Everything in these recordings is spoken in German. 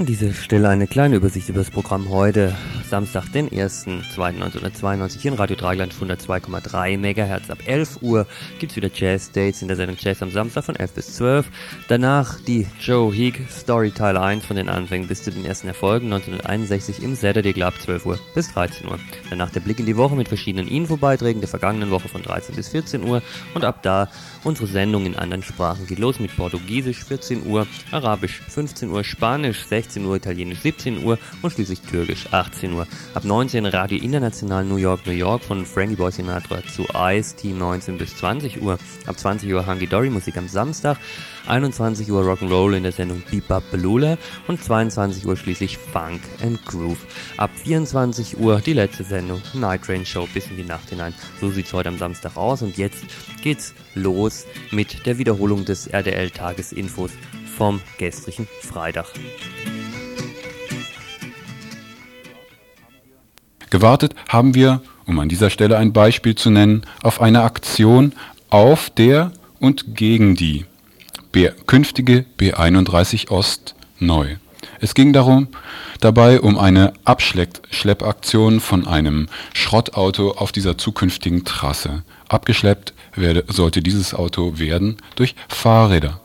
An dieser Stelle eine kleine Übersicht über das Programm heute. Samstag, den 1.2.1992 hier in Radio Dreigland 102,3 MHz. Ab 11 Uhr gibt es wieder Jazz Dates in der Sendung Jazz am Samstag von 11 bis 12. Danach die Joe Heek Story Teil 1 von den Anfängen bis zu den ersten Erfolgen 1961 im Saturday Club 12 Uhr bis 13 Uhr. Danach der Blick in die Woche mit verschiedenen Infobeiträgen der vergangenen Woche von 13 bis 14 Uhr und ab da unsere Sendung in anderen Sprachen geht los mit Portugiesisch 14 Uhr, Arabisch 15 Uhr, Spanisch 16 16 Uhr, Italienisch 17 Uhr und schließlich Türkisch 18 Uhr. Ab 19 Radio International New York, New York von Frankie Boy Sinatra zu Ice Team 19 bis 20 Uhr. Ab 20 Uhr Hunky Dory Musik am Samstag. 21 Uhr Rock'n'Roll in der Sendung Bebop Belula und 22 Uhr schließlich Funk and Groove. Ab 24 Uhr die letzte Sendung Night Train Show bis in die Nacht hinein. So sieht's heute am Samstag aus und jetzt geht's los mit der Wiederholung des RDL Tagesinfos vom gestrigen Freitag. Gewartet haben wir, um an dieser Stelle ein Beispiel zu nennen, auf eine Aktion auf der und gegen die B künftige B31 Ost neu. Es ging darum, dabei um eine Abschleppaktion von einem Schrottauto auf dieser zukünftigen Trasse. Abgeschleppt werde, sollte dieses Auto werden durch Fahrräder.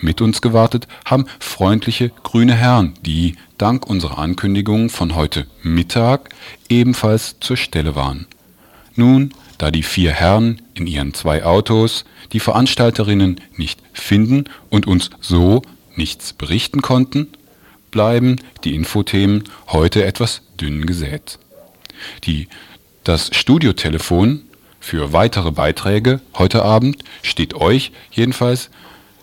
Mit uns gewartet haben freundliche grüne Herren, die dank unserer Ankündigung von heute Mittag ebenfalls zur Stelle waren. Nun, da die vier Herren in ihren zwei Autos die Veranstalterinnen nicht finden und uns so nichts berichten konnten, bleiben die Infothemen heute etwas dünn gesät. Die, das Studiotelefon für weitere Beiträge heute Abend steht euch jedenfalls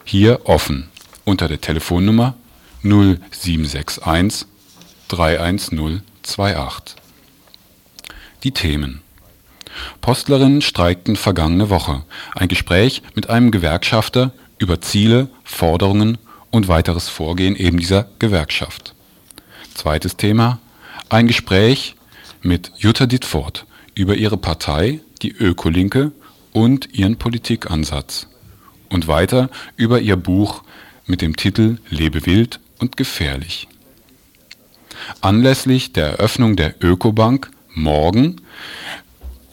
hier offen unter der Telefonnummer 0761 31028. Die Themen Postlerinnen streikten vergangene Woche. Ein Gespräch mit einem Gewerkschafter über Ziele, Forderungen und weiteres Vorgehen eben dieser Gewerkschaft. Zweites Thema ein Gespräch mit Jutta Dittfort über ihre Partei, die Ökolinke und ihren Politikansatz und weiter über ihr Buch mit dem Titel Lebe wild und gefährlich. Anlässlich der Eröffnung der Ökobank morgen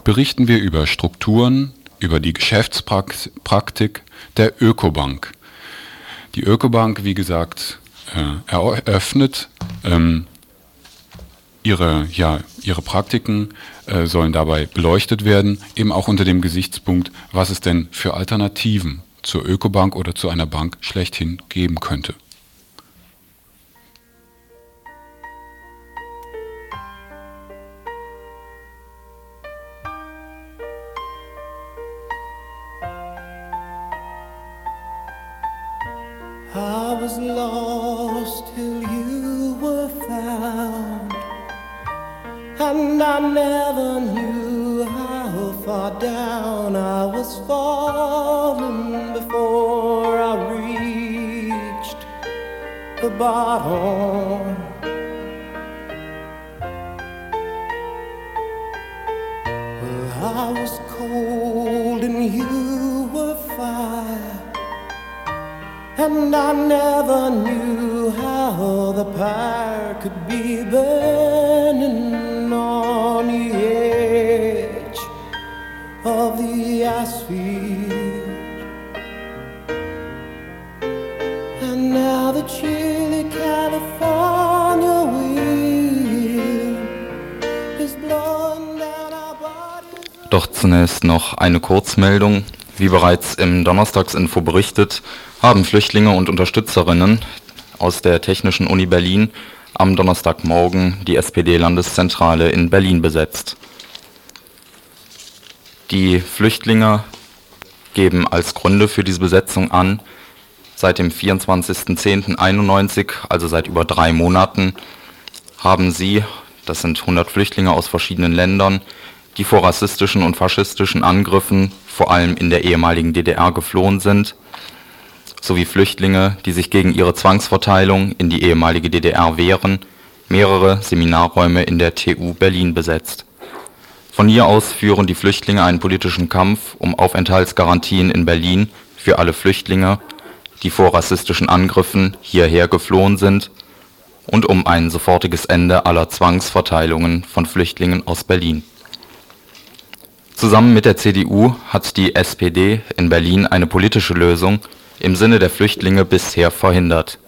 berichten wir über Strukturen, über die Geschäftspraktik der Ökobank. Die Ökobank, wie gesagt, äh, eröffnet ähm, ihre, ja, ihre Praktiken äh, sollen dabei beleuchtet werden, eben auch unter dem Gesichtspunkt, was es denn für Alternativen zur Ökobank oder zu einer Bank schlechthin geben könnte. I never knew how far down I was falling the bottom. Well, I was cold and you were fire, and I never knew how the fire could be burning zunächst noch eine Kurzmeldung. Wie bereits im Donnerstagsinfo berichtet, haben Flüchtlinge und Unterstützerinnen aus der Technischen Uni Berlin am Donnerstagmorgen die SPD-Landeszentrale in Berlin besetzt. Die Flüchtlinge geben als Gründe für diese Besetzung an, Seit dem 24.10.91, also seit über drei Monaten, haben sie, das sind 100 Flüchtlinge aus verschiedenen Ländern, die vor rassistischen und faschistischen Angriffen vor allem in der ehemaligen DDR geflohen sind, sowie Flüchtlinge, die sich gegen ihre Zwangsverteilung in die ehemalige DDR wehren, mehrere Seminarräume in der TU Berlin besetzt. Von hier aus führen die Flüchtlinge einen politischen Kampf um Aufenthaltsgarantien in Berlin für alle Flüchtlinge die vor rassistischen Angriffen hierher geflohen sind und um ein sofortiges Ende aller Zwangsverteilungen von Flüchtlingen aus Berlin. Zusammen mit der CDU hat die SPD in Berlin eine politische Lösung im Sinne der Flüchtlinge bisher verhindert.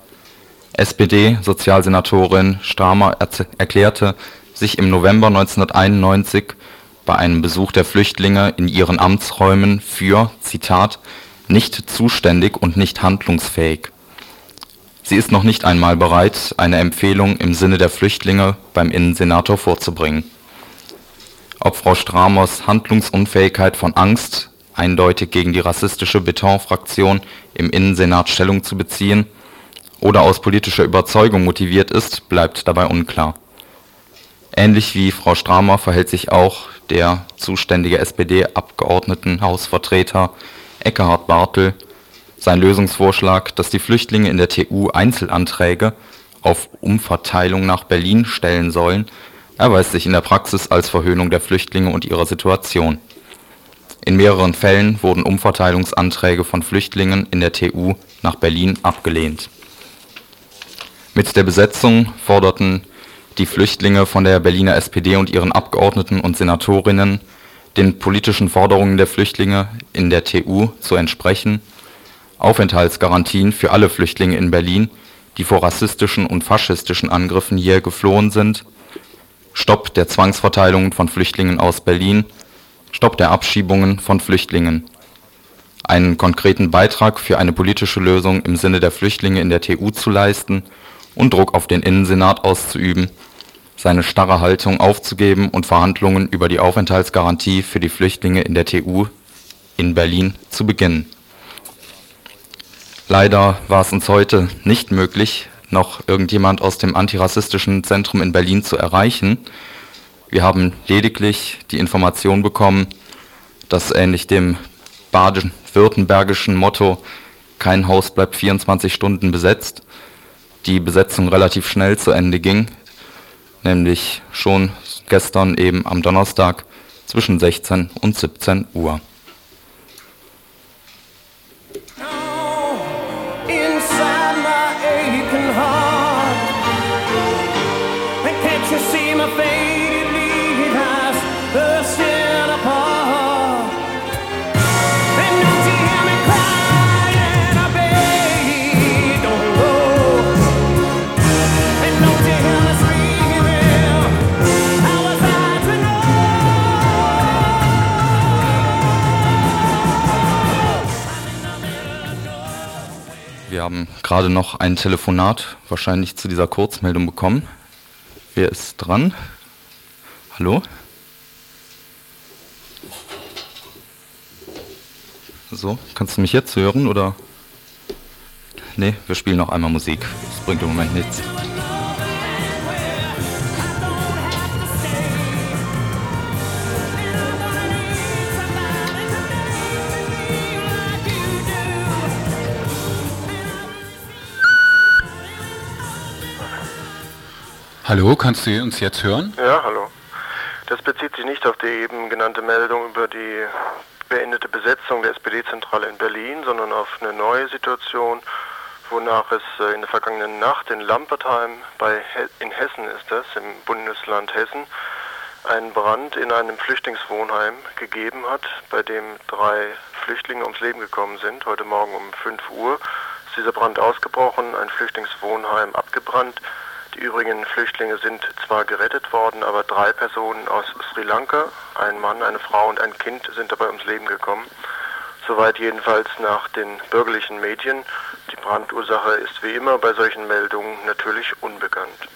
SPD-Sozialsenatorin Stamer erklärte sich im November 1991 bei einem Besuch der Flüchtlinge in ihren Amtsräumen für Zitat nicht zuständig und nicht handlungsfähig. Sie ist noch nicht einmal bereit, eine Empfehlung im Sinne der Flüchtlinge beim Innensenator vorzubringen. Ob Frau Stramers Handlungsunfähigkeit von Angst, eindeutig gegen die rassistische Betonfraktion im Innensenat Stellung zu beziehen, oder aus politischer Überzeugung motiviert ist, bleibt dabei unklar. Ähnlich wie Frau Stramer verhält sich auch der zuständige SPD-Abgeordnetenhausvertreter Ekkehard Bartel. Sein Lösungsvorschlag, dass die Flüchtlinge in der TU Einzelanträge auf Umverteilung nach Berlin stellen sollen, erweist sich in der Praxis als Verhöhnung der Flüchtlinge und ihrer Situation. In mehreren Fällen wurden Umverteilungsanträge von Flüchtlingen in der TU nach Berlin abgelehnt. Mit der Besetzung forderten die Flüchtlinge von der Berliner SPD und ihren Abgeordneten und Senatorinnen, den politischen Forderungen der Flüchtlinge in der TU zu entsprechen, Aufenthaltsgarantien für alle Flüchtlinge in Berlin, die vor rassistischen und faschistischen Angriffen hier geflohen sind, Stopp der Zwangsverteilungen von Flüchtlingen aus Berlin, Stopp der Abschiebungen von Flüchtlingen, einen konkreten Beitrag für eine politische Lösung im Sinne der Flüchtlinge in der TU zu leisten und Druck auf den Innensenat auszuüben, seine starre Haltung aufzugeben und Verhandlungen über die Aufenthaltsgarantie für die Flüchtlinge in der TU in Berlin zu beginnen. Leider war es uns heute nicht möglich, noch irgendjemand aus dem antirassistischen Zentrum in Berlin zu erreichen. Wir haben lediglich die Information bekommen, dass ähnlich dem baden-württembergischen Motto kein Haus bleibt 24 Stunden besetzt, die Besetzung relativ schnell zu Ende ging, nämlich schon gestern eben am Donnerstag zwischen 16 und 17 Uhr. Wir haben gerade noch ein Telefonat wahrscheinlich zu dieser Kurzmeldung bekommen. Wer ist dran? Hallo? So, kannst du mich jetzt hören oder? Nee, wir spielen noch einmal Musik. Das bringt im Moment nichts. Hallo, kannst du uns jetzt hören? Ja, hallo. Das bezieht sich nicht auf die eben genannte Meldung über die beendete Besetzung der SPD-Zentrale in Berlin, sondern auf eine neue Situation, wonach es äh, in der vergangenen Nacht in Lampertheim bei in Hessen ist das, im Bundesland Hessen, einen Brand in einem Flüchtlingswohnheim gegeben hat, bei dem drei Flüchtlinge ums Leben gekommen sind. Heute Morgen um 5 Uhr ist dieser Brand ausgebrochen, ein Flüchtlingswohnheim abgebrannt. Die übrigen Flüchtlinge sind zwar gerettet worden, aber drei Personen aus Sri Lanka, ein Mann, eine Frau und ein Kind, sind dabei ums Leben gekommen. Soweit jedenfalls nach den bürgerlichen Medien. Die Brandursache ist wie immer bei solchen Meldungen natürlich unbekannt.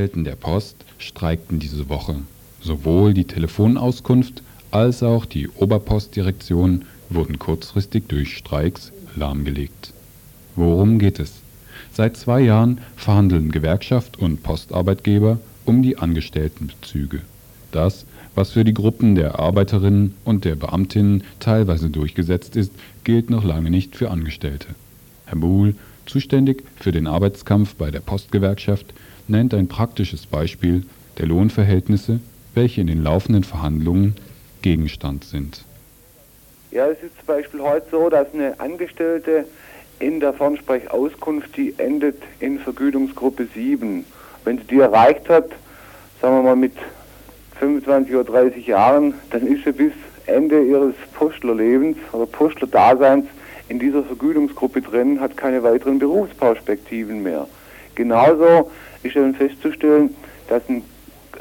Angestellten der Post streikten diese Woche. Sowohl die Telefonauskunft als auch die Oberpostdirektion wurden kurzfristig durch Streiks lahmgelegt. Worum geht es? Seit zwei Jahren verhandeln Gewerkschaft und Postarbeitgeber um die Angestelltenbezüge. Das, was für die Gruppen der Arbeiterinnen und der Beamtinnen teilweise durchgesetzt ist, gilt noch lange nicht für Angestellte. Herr Buhl, zuständig für den Arbeitskampf bei der Postgewerkschaft, nennt ein praktisches Beispiel der Lohnverhältnisse, welche in den laufenden Verhandlungen Gegenstand sind. Ja, es ist zum Beispiel heute so, dass eine Angestellte in der Fernsprechauskunft, die endet in Vergütungsgruppe 7. Wenn sie die erreicht hat, sagen wir mal mit 25 oder 30 Jahren, dann ist sie bis Ende ihres Postlerlebens oder Postlerdaseins in dieser Vergütungsgruppe drin, hat keine weiteren Berufsperspektiven mehr. Genauso ist dann festzustellen, dass ein,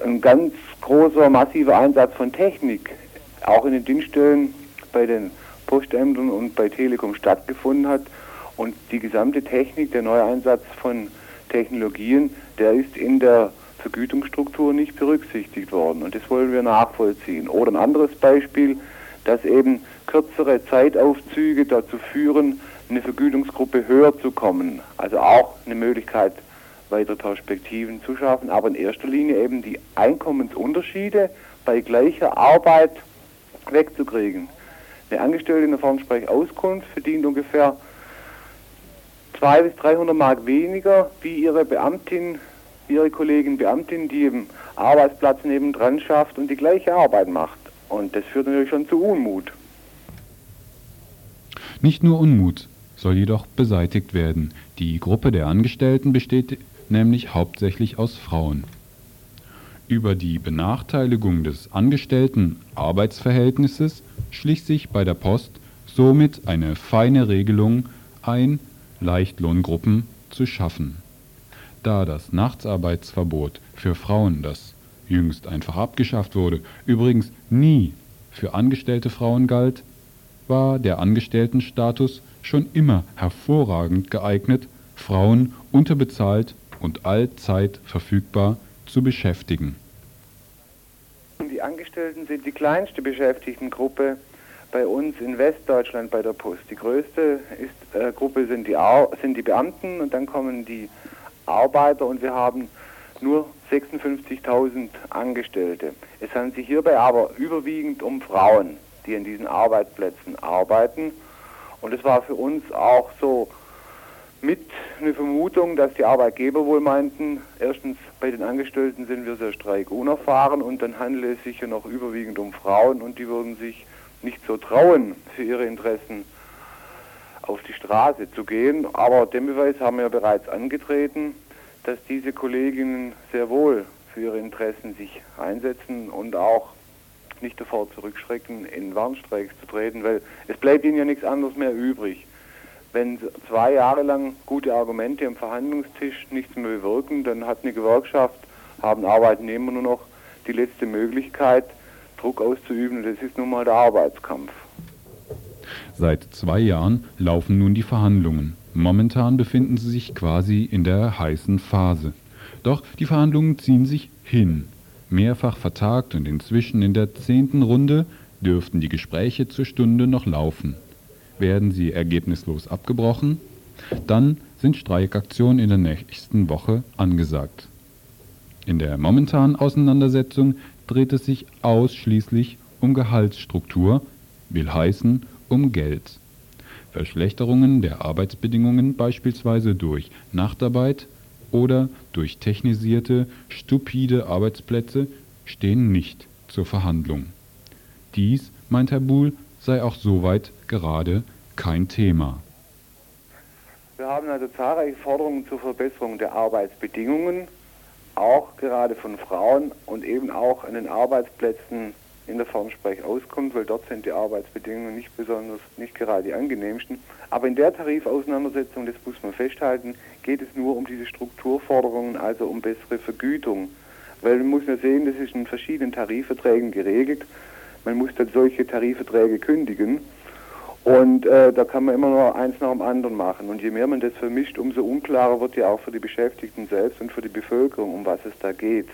ein ganz großer, massiver Einsatz von Technik auch in den Dienststellen bei den Postämtern und bei Telekom stattgefunden hat. Und die gesamte Technik, der neue Einsatz von Technologien, der ist in der Vergütungsstruktur nicht berücksichtigt worden. Und das wollen wir nachvollziehen. Oder ein anderes Beispiel, dass eben kürzere Zeitaufzüge dazu führen, eine Vergütungsgruppe höher zu kommen. Also auch eine Möglichkeit, weitere Perspektiven zu schaffen, aber in erster Linie eben die Einkommensunterschiede bei gleicher Arbeit wegzukriegen. Eine Angestellte in der Fernsprechauskunft verdient ungefähr 200 bis 300 Mark weniger wie ihre Beamtin, ihre Kollegin Beamtin, die im Arbeitsplatz nebendran schafft und die gleiche Arbeit macht. Und das führt natürlich schon zu Unmut. Nicht nur Unmut soll jedoch beseitigt werden. Die Gruppe der Angestellten besteht nämlich hauptsächlich aus Frauen. Über die Benachteiligung des Angestellten-Arbeitsverhältnisses schließt sich bei der Post somit eine feine Regelung ein, Leichtlohngruppen zu schaffen. Da das Nachtsarbeitsverbot für Frauen, das jüngst einfach abgeschafft wurde, übrigens nie für angestellte Frauen galt, war der Angestelltenstatus schon immer hervorragend geeignet, Frauen unterbezahlt und allzeit verfügbar zu beschäftigen. Die Angestellten sind die kleinste Beschäftigtengruppe bei uns in Westdeutschland bei der Post. Die größte ist, äh, Gruppe sind die, sind die Beamten und dann kommen die Arbeiter und wir haben nur 56.000 Angestellte. Es handelt sich hierbei aber überwiegend um Frauen, die in diesen Arbeitsplätzen arbeiten. Und es war für uns auch so mit eine Vermutung, dass die Arbeitgeber wohl meinten, erstens bei den Angestellten sind wir sehr streikunerfahren und dann handelt es sich ja noch überwiegend um Frauen und die würden sich nicht so trauen, für ihre Interessen auf die Straße zu gehen. Aber dem Beweis haben wir ja bereits angetreten, dass diese Kolleginnen sehr wohl für ihre Interessen sich einsetzen und auch nicht davor zurückschrecken, in Warnstreiks zu treten, weil es bleibt ihnen ja nichts anderes mehr übrig wenn zwei Jahre lang gute Argumente am Verhandlungstisch nichts mehr bewirken, dann hat eine Gewerkschaft, haben Arbeitnehmer nur noch die letzte Möglichkeit, Druck auszuüben. Das ist nun mal der Arbeitskampf. Seit zwei Jahren laufen nun die Verhandlungen. Momentan befinden sie sich quasi in der heißen Phase. Doch die Verhandlungen ziehen sich hin. Mehrfach vertagt und inzwischen in der zehnten Runde dürften die Gespräche zur Stunde noch laufen werden sie ergebnislos abgebrochen, dann sind Streikaktionen in der nächsten Woche angesagt. In der momentanen Auseinandersetzung dreht es sich ausschließlich um Gehaltsstruktur, will heißen um Geld. Verschlechterungen der Arbeitsbedingungen beispielsweise durch Nachtarbeit oder durch technisierte, stupide Arbeitsplätze stehen nicht zur Verhandlung. Dies, meint Herr Buhl, sei auch soweit gerade kein Thema. Wir haben also zahlreiche Forderungen zur Verbesserung der Arbeitsbedingungen, auch gerade von Frauen und eben auch an den Arbeitsplätzen in der Fernsprechauskunft, weil dort sind die Arbeitsbedingungen nicht besonders, nicht gerade die angenehmsten. Aber in der Tarifauseinandersetzung, das muss man festhalten, geht es nur um diese Strukturforderungen, also um bessere Vergütung. Weil man muss ja sehen, das ist in verschiedenen Tarifverträgen geregelt. Man muss dann solche Tarifverträge kündigen. Und äh, da kann man immer nur eins nach dem anderen machen. Und je mehr man das vermischt, umso unklarer wird ja auch für die Beschäftigten selbst und für die Bevölkerung, um was es da geht.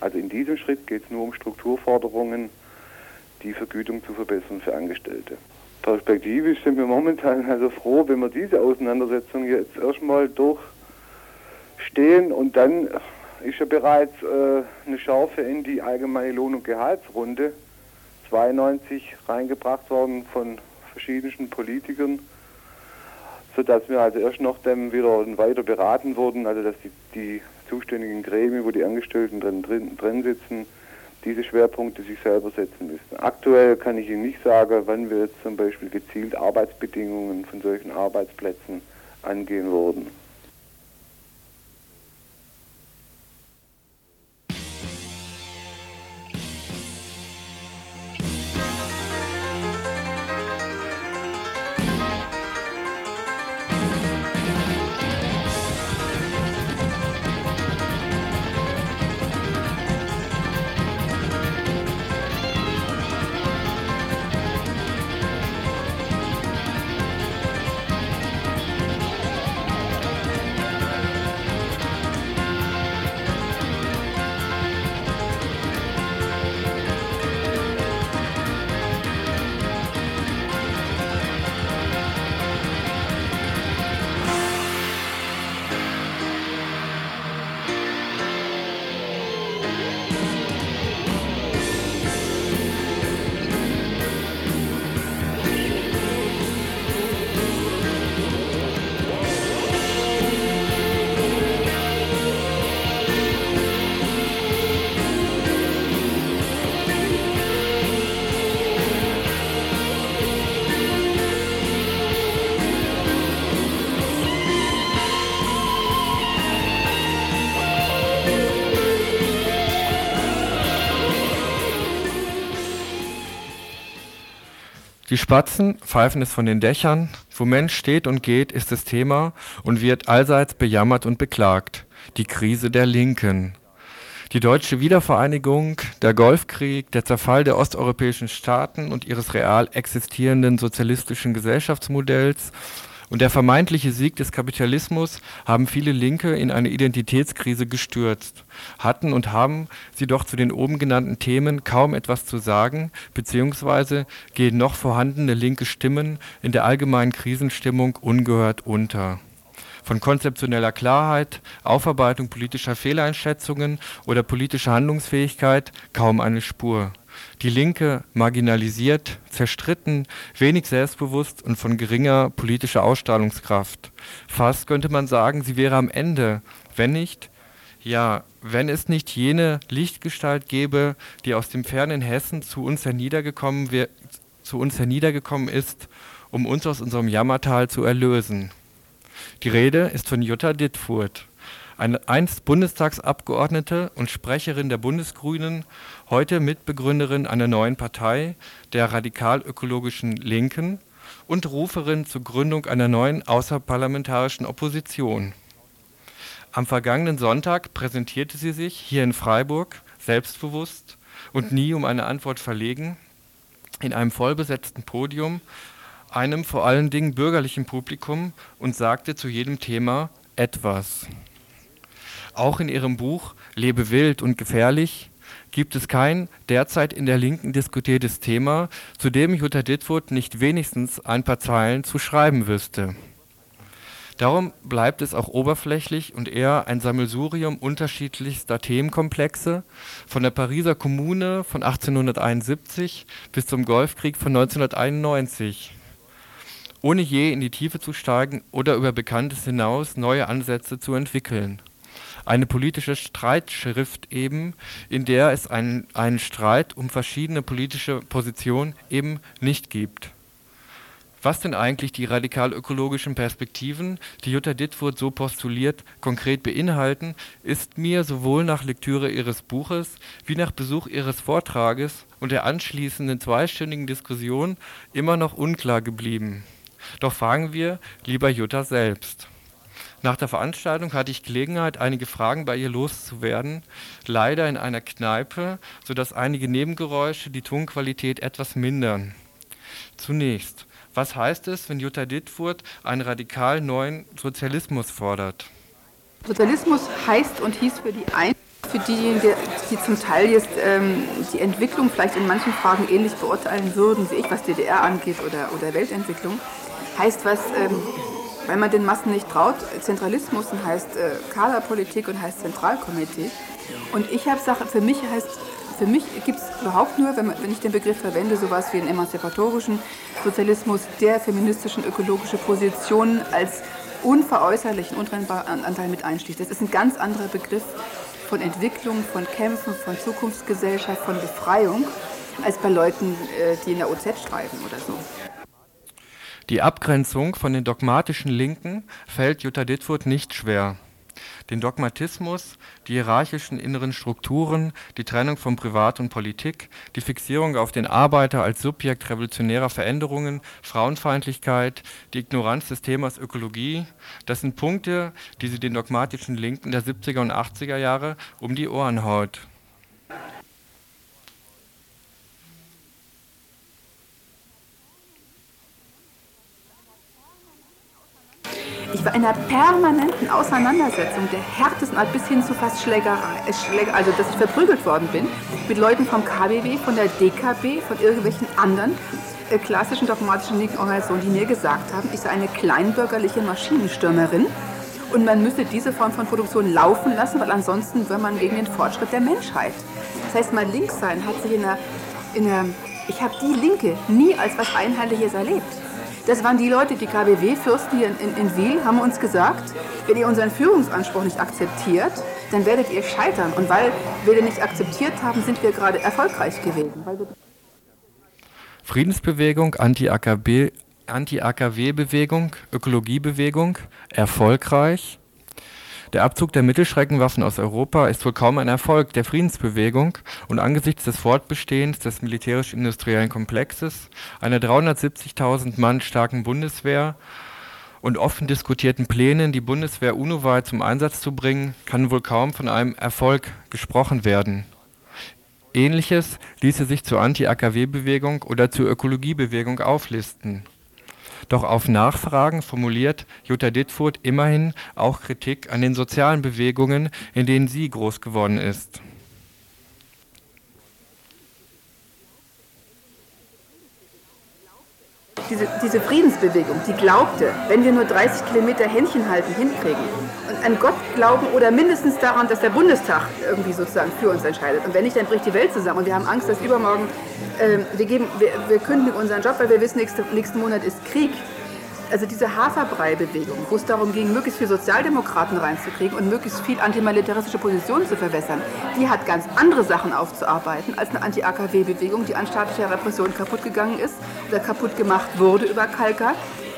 Also in diesem Schritt geht es nur um Strukturforderungen, die Vergütung zu verbessern für Angestellte. Perspektivisch sind wir momentan also froh, wenn wir diese Auseinandersetzung jetzt erstmal durchstehen und dann ist ja bereits äh, eine Schärfe in die allgemeine Lohn- und Gehaltsrunde 92 reingebracht worden von verschiedenen Politikern, sodass wir also erst noch dann wieder weiter beraten wurden, also dass die, die zuständigen Gremien, wo die Angestellten drin, drin, drin sitzen, diese Schwerpunkte sich selber setzen müssen. Aktuell kann ich Ihnen nicht sagen, wann wir jetzt zum Beispiel gezielt Arbeitsbedingungen von solchen Arbeitsplätzen angehen würden. Die Spatzen pfeifen es von den Dächern, wo Mensch steht und geht, ist das Thema und wird allseits bejammert und beklagt. Die Krise der Linken. Die deutsche Wiedervereinigung, der Golfkrieg, der Zerfall der osteuropäischen Staaten und ihres real existierenden sozialistischen Gesellschaftsmodells und der vermeintliche Sieg des Kapitalismus haben viele Linke in eine Identitätskrise gestürzt, hatten und haben sie doch zu den oben genannten Themen kaum etwas zu sagen, beziehungsweise gehen noch vorhandene linke Stimmen in der allgemeinen Krisenstimmung ungehört unter. Von konzeptioneller Klarheit, Aufarbeitung politischer Fehleinschätzungen oder politischer Handlungsfähigkeit kaum eine Spur die Linke marginalisiert, zerstritten, wenig selbstbewusst und von geringer politischer Ausstrahlungskraft. Fast könnte man sagen, sie wäre am Ende, wenn nicht, ja, wenn es nicht jene Lichtgestalt gäbe, die aus dem fernen Hessen zu uns herniedergekommen, zu uns herniedergekommen ist, um uns aus unserem Jammertal zu erlösen. Die Rede ist von Jutta Dittfurt, eine einst Bundestagsabgeordnete und Sprecherin der Bundesgrünen heute Mitbegründerin einer neuen Partei, der radikal-ökologischen Linken, und Ruferin zur Gründung einer neuen außerparlamentarischen Opposition. Am vergangenen Sonntag präsentierte sie sich hier in Freiburg selbstbewusst und nie um eine Antwort verlegen in einem vollbesetzten Podium, einem vor allen Dingen bürgerlichen Publikum und sagte zu jedem Thema etwas. Auch in ihrem Buch Lebe wild und gefährlich gibt es kein derzeit in der Linken diskutiertes Thema, zu dem Jutta Dittwood nicht wenigstens ein paar Zeilen zu schreiben wüsste. Darum bleibt es auch oberflächlich und eher ein Sammelsurium unterschiedlichster Themenkomplexe, von der Pariser Kommune von 1871 bis zum Golfkrieg von 1991, ohne je in die Tiefe zu steigen oder über Bekanntes hinaus neue Ansätze zu entwickeln eine politische Streitschrift eben, in der es einen, einen Streit um verschiedene politische Positionen eben nicht gibt. Was denn eigentlich die radikal-ökologischen Perspektiven, die Jutta Dittfurt so postuliert, konkret beinhalten, ist mir sowohl nach Lektüre ihres Buches wie nach Besuch ihres Vortrages und der anschließenden zweistündigen Diskussion immer noch unklar geblieben. Doch fragen wir lieber Jutta selbst. Nach der Veranstaltung hatte ich Gelegenheit, einige Fragen bei ihr loszuwerden, leider in einer Kneipe, sodass einige Nebengeräusche die Tonqualität etwas mindern. Zunächst, Was heißt es, wenn Jutta Dittfurt einen radikal neuen Sozialismus fordert? Sozialismus heißt und hieß für die einen, für diejenigen, die zum Teil jetzt ähm, die Entwicklung vielleicht in manchen Fragen ähnlich beurteilen würden wie ich, was DDR angeht oder, oder Weltentwicklung, heißt was, ähm, weil man den Massen nicht traut, Zentralismus heißt äh, Kaderpolitik und heißt Zentralkomitee. Und ich habe Sache, für mich heißt, für mich gibt es überhaupt nur, wenn, wenn ich den Begriff verwende, sowas wie einen emanzipatorischen Sozialismus, der feministischen ökologische Positionen als unveräußerlichen, untrennbaren Anteil mit einschließt. Das ist ein ganz anderer Begriff von Entwicklung, von Kämpfen, von Zukunftsgesellschaft, von Befreiung, als bei Leuten, äh, die in der OZ streifen oder so. Die Abgrenzung von den dogmatischen Linken fällt Jutta Dittfurt nicht schwer. Den Dogmatismus, die hierarchischen inneren Strukturen, die Trennung von Privat und Politik, die Fixierung auf den Arbeiter als Subjekt revolutionärer Veränderungen, Frauenfeindlichkeit, die Ignoranz des Themas Ökologie, das sind Punkte, die sie den dogmatischen Linken der 70er und 80er Jahre um die Ohren haut. Ich war in einer permanenten Auseinandersetzung der härtesten Art bis hin zu fast Schlägerei, äh, also dass ich verprügelt worden bin, mit Leuten vom KBW, von der DKB, von irgendwelchen anderen äh, klassischen dogmatischen linken Organisationen, die mir gesagt haben, ich sei eine kleinbürgerliche Maschinenstürmerin und man müsse diese Form von Produktion laufen lassen, weil ansonsten wäre man gegen den Fortschritt der Menschheit. Das heißt, mein Linkssein hat sich in einer, in einer ich habe die Linke nie als was Einheitliches erlebt. Das waren die Leute, die KBW-Fürsten hier in, in, in Wiel, haben uns gesagt, wenn ihr unseren Führungsanspruch nicht akzeptiert, dann werdet ihr scheitern. Und weil wir den nicht akzeptiert haben, sind wir gerade erfolgreich gewesen. Friedensbewegung, Anti-AKW-Bewegung, Ökologiebewegung, erfolgreich. Der Abzug der Mittelschreckenwaffen aus Europa ist wohl kaum ein Erfolg der Friedensbewegung und angesichts des Fortbestehens des militärisch-industriellen Komplexes, einer 370.000 Mann starken Bundeswehr und offen diskutierten Plänen, die Bundeswehr UNO-weit zum Einsatz zu bringen, kann wohl kaum von einem Erfolg gesprochen werden. Ähnliches ließe sich zur Anti-AKW-Bewegung oder zur Ökologiebewegung auflisten doch auf Nachfragen formuliert Jutta Dittfurt immerhin auch Kritik an den sozialen Bewegungen, in denen sie groß geworden ist. Diese, diese, Friedensbewegung, die glaubte, wenn wir nur 30 Kilometer Händchen halten hinkriegen und an Gott glauben oder mindestens daran, dass der Bundestag irgendwie sozusagen für uns entscheidet. Und wenn nicht, dann bricht die Welt zusammen und wir haben Angst, dass übermorgen ähm, wir, geben, wir, wir kündigen unseren Job, weil wir wissen, nächste, nächsten Monat ist Krieg. Also diese Haferbrei-Bewegung, wo es darum ging, möglichst viele Sozialdemokraten reinzukriegen und möglichst viel antimilitaristische Positionen zu verwässern, die hat ganz andere Sachen aufzuarbeiten als eine Anti-AKW-Bewegung, die an staatlicher Repression kaputt gegangen ist oder kaputt gemacht wurde über Kalka,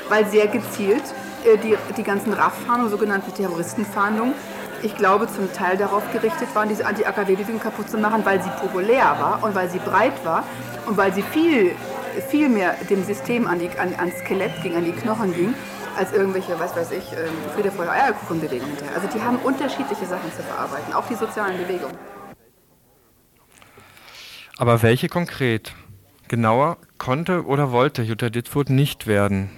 weil sehr gezielt äh, die, die ganzen RAF-Fahndungen, sogenannten Terroristenfahndungen, ich glaube, zum Teil darauf gerichtet waren, diese Anti-AKW-Bewegung kaputt zu machen, weil sie populär war und weil sie breit war und weil sie viel, viel mehr dem System an die, an, ans Skelett ging, an die Knochen ging, als irgendwelche, was weiß ich, ähm, Friede, Freude, Eierkuchenbewegungen hinterher. Also die haben unterschiedliche Sachen zu verarbeiten, auch die sozialen Bewegungen. Aber welche konkret? Genauer konnte oder wollte Jutta Dittfurt nicht werden.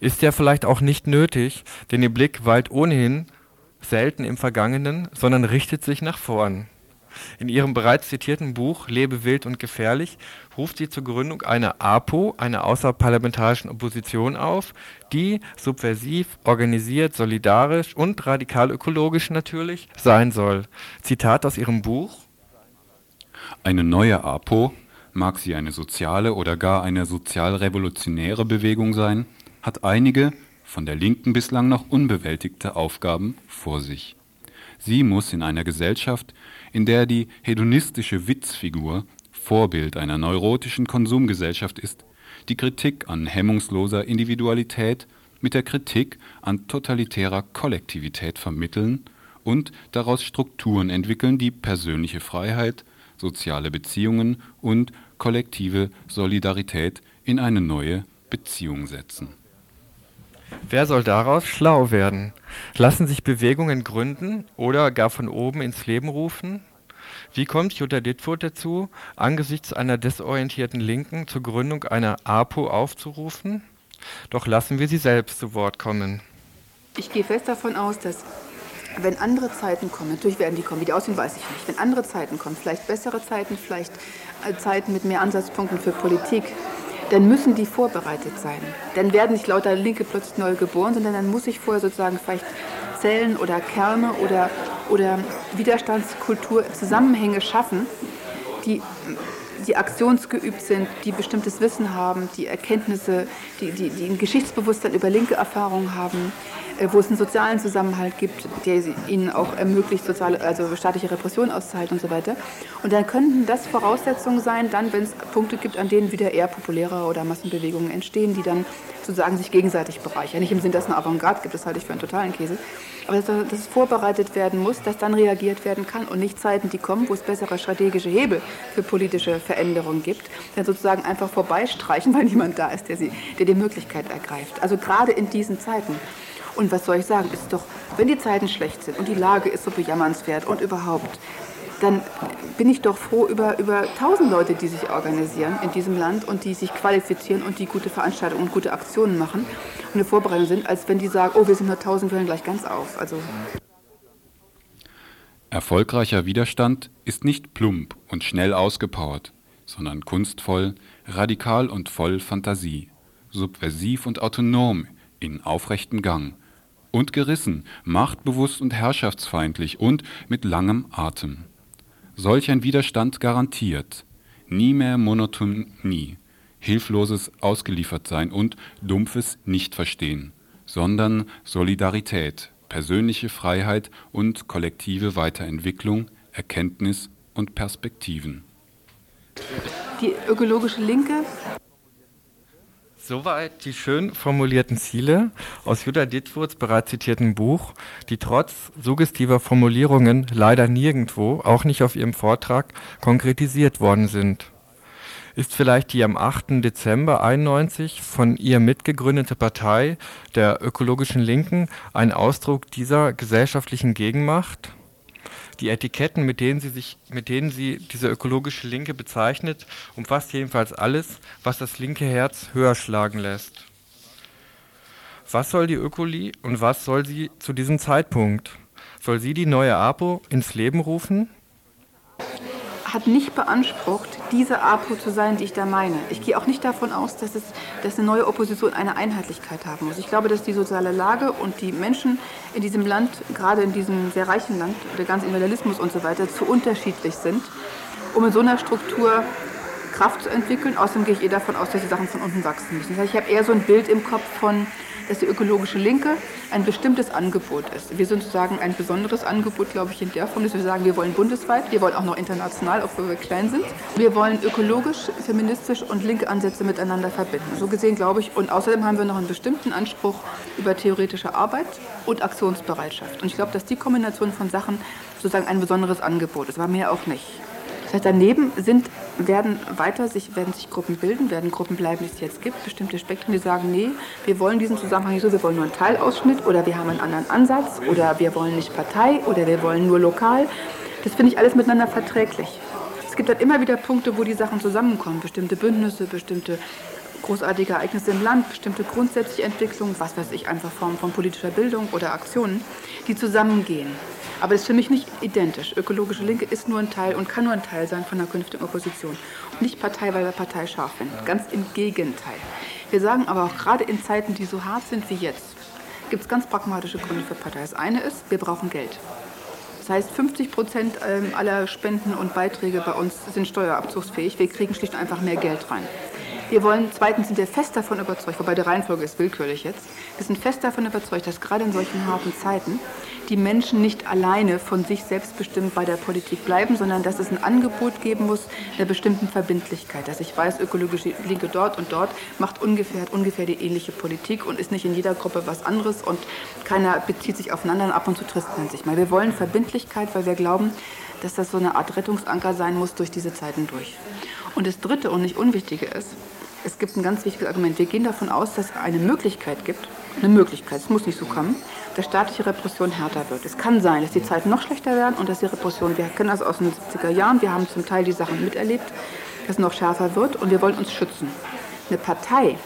Ist ja vielleicht auch nicht nötig, denn ihr Blick weilt ohnehin selten im Vergangenen, sondern richtet sich nach vorn. In ihrem bereits zitierten Buch Lebe wild und gefährlich ruft sie zur Gründung einer APO, einer außerparlamentarischen Opposition auf, die subversiv, organisiert, solidarisch und radikal ökologisch natürlich sein soll. Zitat aus ihrem Buch Eine neue APO, mag sie eine soziale oder gar eine sozialrevolutionäre Bewegung sein, hat einige von der Linken bislang noch unbewältigte Aufgaben vor sich. Sie muss in einer Gesellschaft, in der die hedonistische Witzfigur Vorbild einer neurotischen Konsumgesellschaft ist, die Kritik an hemmungsloser Individualität mit der Kritik an totalitärer Kollektivität vermitteln und daraus Strukturen entwickeln, die persönliche Freiheit, soziale Beziehungen und kollektive Solidarität in eine neue Beziehung setzen Wer soll daraus schlau werden? Lassen sich Bewegungen gründen oder gar von oben ins Leben rufen? Wie kommt Jutta Dittfurt dazu, angesichts einer desorientierten Linken zur Gründung einer APO aufzurufen? Doch lassen wir sie selbst zu Wort kommen. Ich gehe fest davon aus, dass wenn andere Zeiten kommen, natürlich werden die kommen, wie die aussehen, weiß ich nicht. Wenn andere Zeiten kommen, vielleicht bessere Zeiten, vielleicht äh, Zeiten mit mehr Ansatzpunkten für Politik, dann müssen die vorbereitet sein. Dann werden nicht lauter Linke plötzlich neu geboren, sondern dann muss ich vorher sozusagen vielleicht Zellen oder Kerne oder, oder Widerstandskultur Zusammenhänge schaffen, die die aktionsgeübt sind, die bestimmtes Wissen haben, die Erkenntnisse, die, die, die ein Geschichtsbewusstsein über linke Erfahrungen haben, äh, wo es einen sozialen Zusammenhalt gibt, der ihnen auch ermöglicht, soziale, also staatliche Repression auszuhalten und so weiter. Und dann könnten das Voraussetzungen sein, dann, wenn es Punkte gibt, an denen wieder eher populäre oder Massenbewegungen entstehen, die dann sozusagen sich gegenseitig bereichern. Nicht im Sinn, dass es eine Avantgarde gibt, das halte ich für einen totalen Käse. Aber dass, dass es vorbereitet werden muss, dass dann reagiert werden kann und nicht Zeiten, die kommen, wo es bessere strategische Hebel für politische Veränderungen gibt, dann sozusagen einfach vorbeistreichen, weil niemand da ist, der, sie, der die Möglichkeit ergreift. Also gerade in diesen Zeiten. Und was soll ich sagen, ist doch, wenn die Zeiten schlecht sind und die Lage ist so bejammernswert und überhaupt, dann bin ich doch froh über, über tausend Leute, die sich organisieren in diesem Land und die sich qualifizieren und die gute Veranstaltungen und gute Aktionen machen und eine Vorbereitung sind, als wenn die sagen, oh, wir sind nur tausend, wir hören gleich ganz auf. Also Erfolgreicher Widerstand ist nicht plump und schnell ausgepowert, sondern kunstvoll, radikal und voll Fantasie, subversiv und autonom in aufrechten Gang und gerissen, machtbewusst und herrschaftsfeindlich und mit langem Atem. Solch ein Widerstand garantiert nie mehr Monotonie, hilfloses Ausgeliefertsein und dumpfes Nichtverstehen, sondern Solidarität, persönliche Freiheit und kollektive Weiterentwicklung, Erkenntnis und Perspektiven. Die ökologische Linke Soweit die schön formulierten Ziele aus Jutta Dittwurts bereits zitierten Buch, die trotz suggestiver Formulierungen leider nirgendwo, auch nicht auf ihrem Vortrag, konkretisiert worden sind. Ist vielleicht die am 8. Dezember 91 von ihr mitgegründete Partei der ökologischen Linken ein Ausdruck dieser gesellschaftlichen Gegenmacht? Die Etiketten, mit denen sie sich, mit denen sie diese ökologische Linke bezeichnet, umfasst jedenfalls alles, was das linke Herz höher schlagen lässt. Was soll die Ökoli und was soll sie zu diesem Zeitpunkt? Soll sie die neue APO ins Leben rufen? Hat nicht beansprucht, diese APO zu sein, die ich da meine. Ich gehe auch nicht davon aus, dass, es, dass eine neue Opposition eine Einheitlichkeit haben muss. Ich glaube, dass die soziale Lage und die Menschen in diesem Land, gerade in diesem sehr reichen Land, der ganze Individualismus und so weiter, zu unterschiedlich sind, um in so einer Struktur Kraft zu entwickeln. Außerdem gehe ich eher davon aus, dass die Sachen von unten wachsen müssen. Das heißt, ich habe eher so ein Bild im Kopf von dass die ökologische Linke ein bestimmtes Angebot ist. Wir sind sozusagen ein besonderes Angebot, glaube ich, in der Form, dass wir sagen, wir wollen bundesweit, wir wollen auch noch international, obwohl wir klein sind. Wir wollen ökologisch, feministisch und linke Ansätze miteinander verbinden. So gesehen, glaube ich, und außerdem haben wir noch einen bestimmten Anspruch über theoretische Arbeit und Aktionsbereitschaft. Und ich glaube, dass die Kombination von Sachen sozusagen ein besonderes Angebot ist, aber mehr auch nicht. Das heißt, daneben sind, werden weiter sich, werden sich Gruppen bilden, werden Gruppen bleiben, die es jetzt gibt, bestimmte Spektren, die sagen, nee, wir wollen diesen Zusammenhang nicht so, wir wollen nur einen Teilausschnitt oder wir haben einen anderen Ansatz oder wir wollen nicht Partei oder wir wollen nur lokal. Das finde ich alles miteinander verträglich. Es gibt dann immer wieder Punkte, wo die Sachen zusammenkommen, bestimmte Bündnisse, bestimmte großartige Ereignisse im Land, bestimmte grundsätzliche Entwicklungen, was weiß ich, einfach Formen von politischer Bildung oder Aktionen, die zusammengehen. Aber das ist für mich nicht identisch. Ökologische Linke ist nur ein Teil und kann nur ein Teil sein von der künftigen Opposition. Und nicht Partei, weil wir Partei scharf finden. Ganz im Gegenteil. Wir sagen aber auch gerade in Zeiten, die so hart sind wie jetzt, gibt es ganz pragmatische Gründe für Partei. Das eine ist, wir brauchen Geld. Das heißt, 50 Prozent ähm, aller Spenden und Beiträge bei uns sind steuerabzugsfähig. Wir kriegen schlicht und einfach mehr Geld rein. Wir wollen, zweitens sind wir fest davon überzeugt, wobei die Reihenfolge ist willkürlich jetzt, wir sind fest davon überzeugt, dass gerade in solchen harten Zeiten die Menschen nicht alleine von sich selbstbestimmt bei der Politik bleiben, sondern dass es ein Angebot geben muss der bestimmten Verbindlichkeit. Dass ich weiß, ökologische Linke dort und dort macht ungefähr, ungefähr die ähnliche Politik und ist nicht in jeder Gruppe was anderes und keiner bezieht sich aufeinander und ab und zu trifft man sich mal. Wir wollen Verbindlichkeit, weil wir glauben, dass das so eine Art Rettungsanker sein muss durch diese Zeiten durch. Und das Dritte und nicht Unwichtige ist, es gibt ein ganz wichtiges Argument. Wir gehen davon aus, dass es eine Möglichkeit gibt, eine Möglichkeit, es muss nicht so kommen, dass staatliche Repression härter wird. Es kann sein, dass die Zeiten noch schlechter werden und dass die Repression, wir kennen das aus den 70er Jahren, wir haben zum Teil die Sachen miterlebt, dass es noch schärfer wird und wir wollen uns schützen. Eine Partei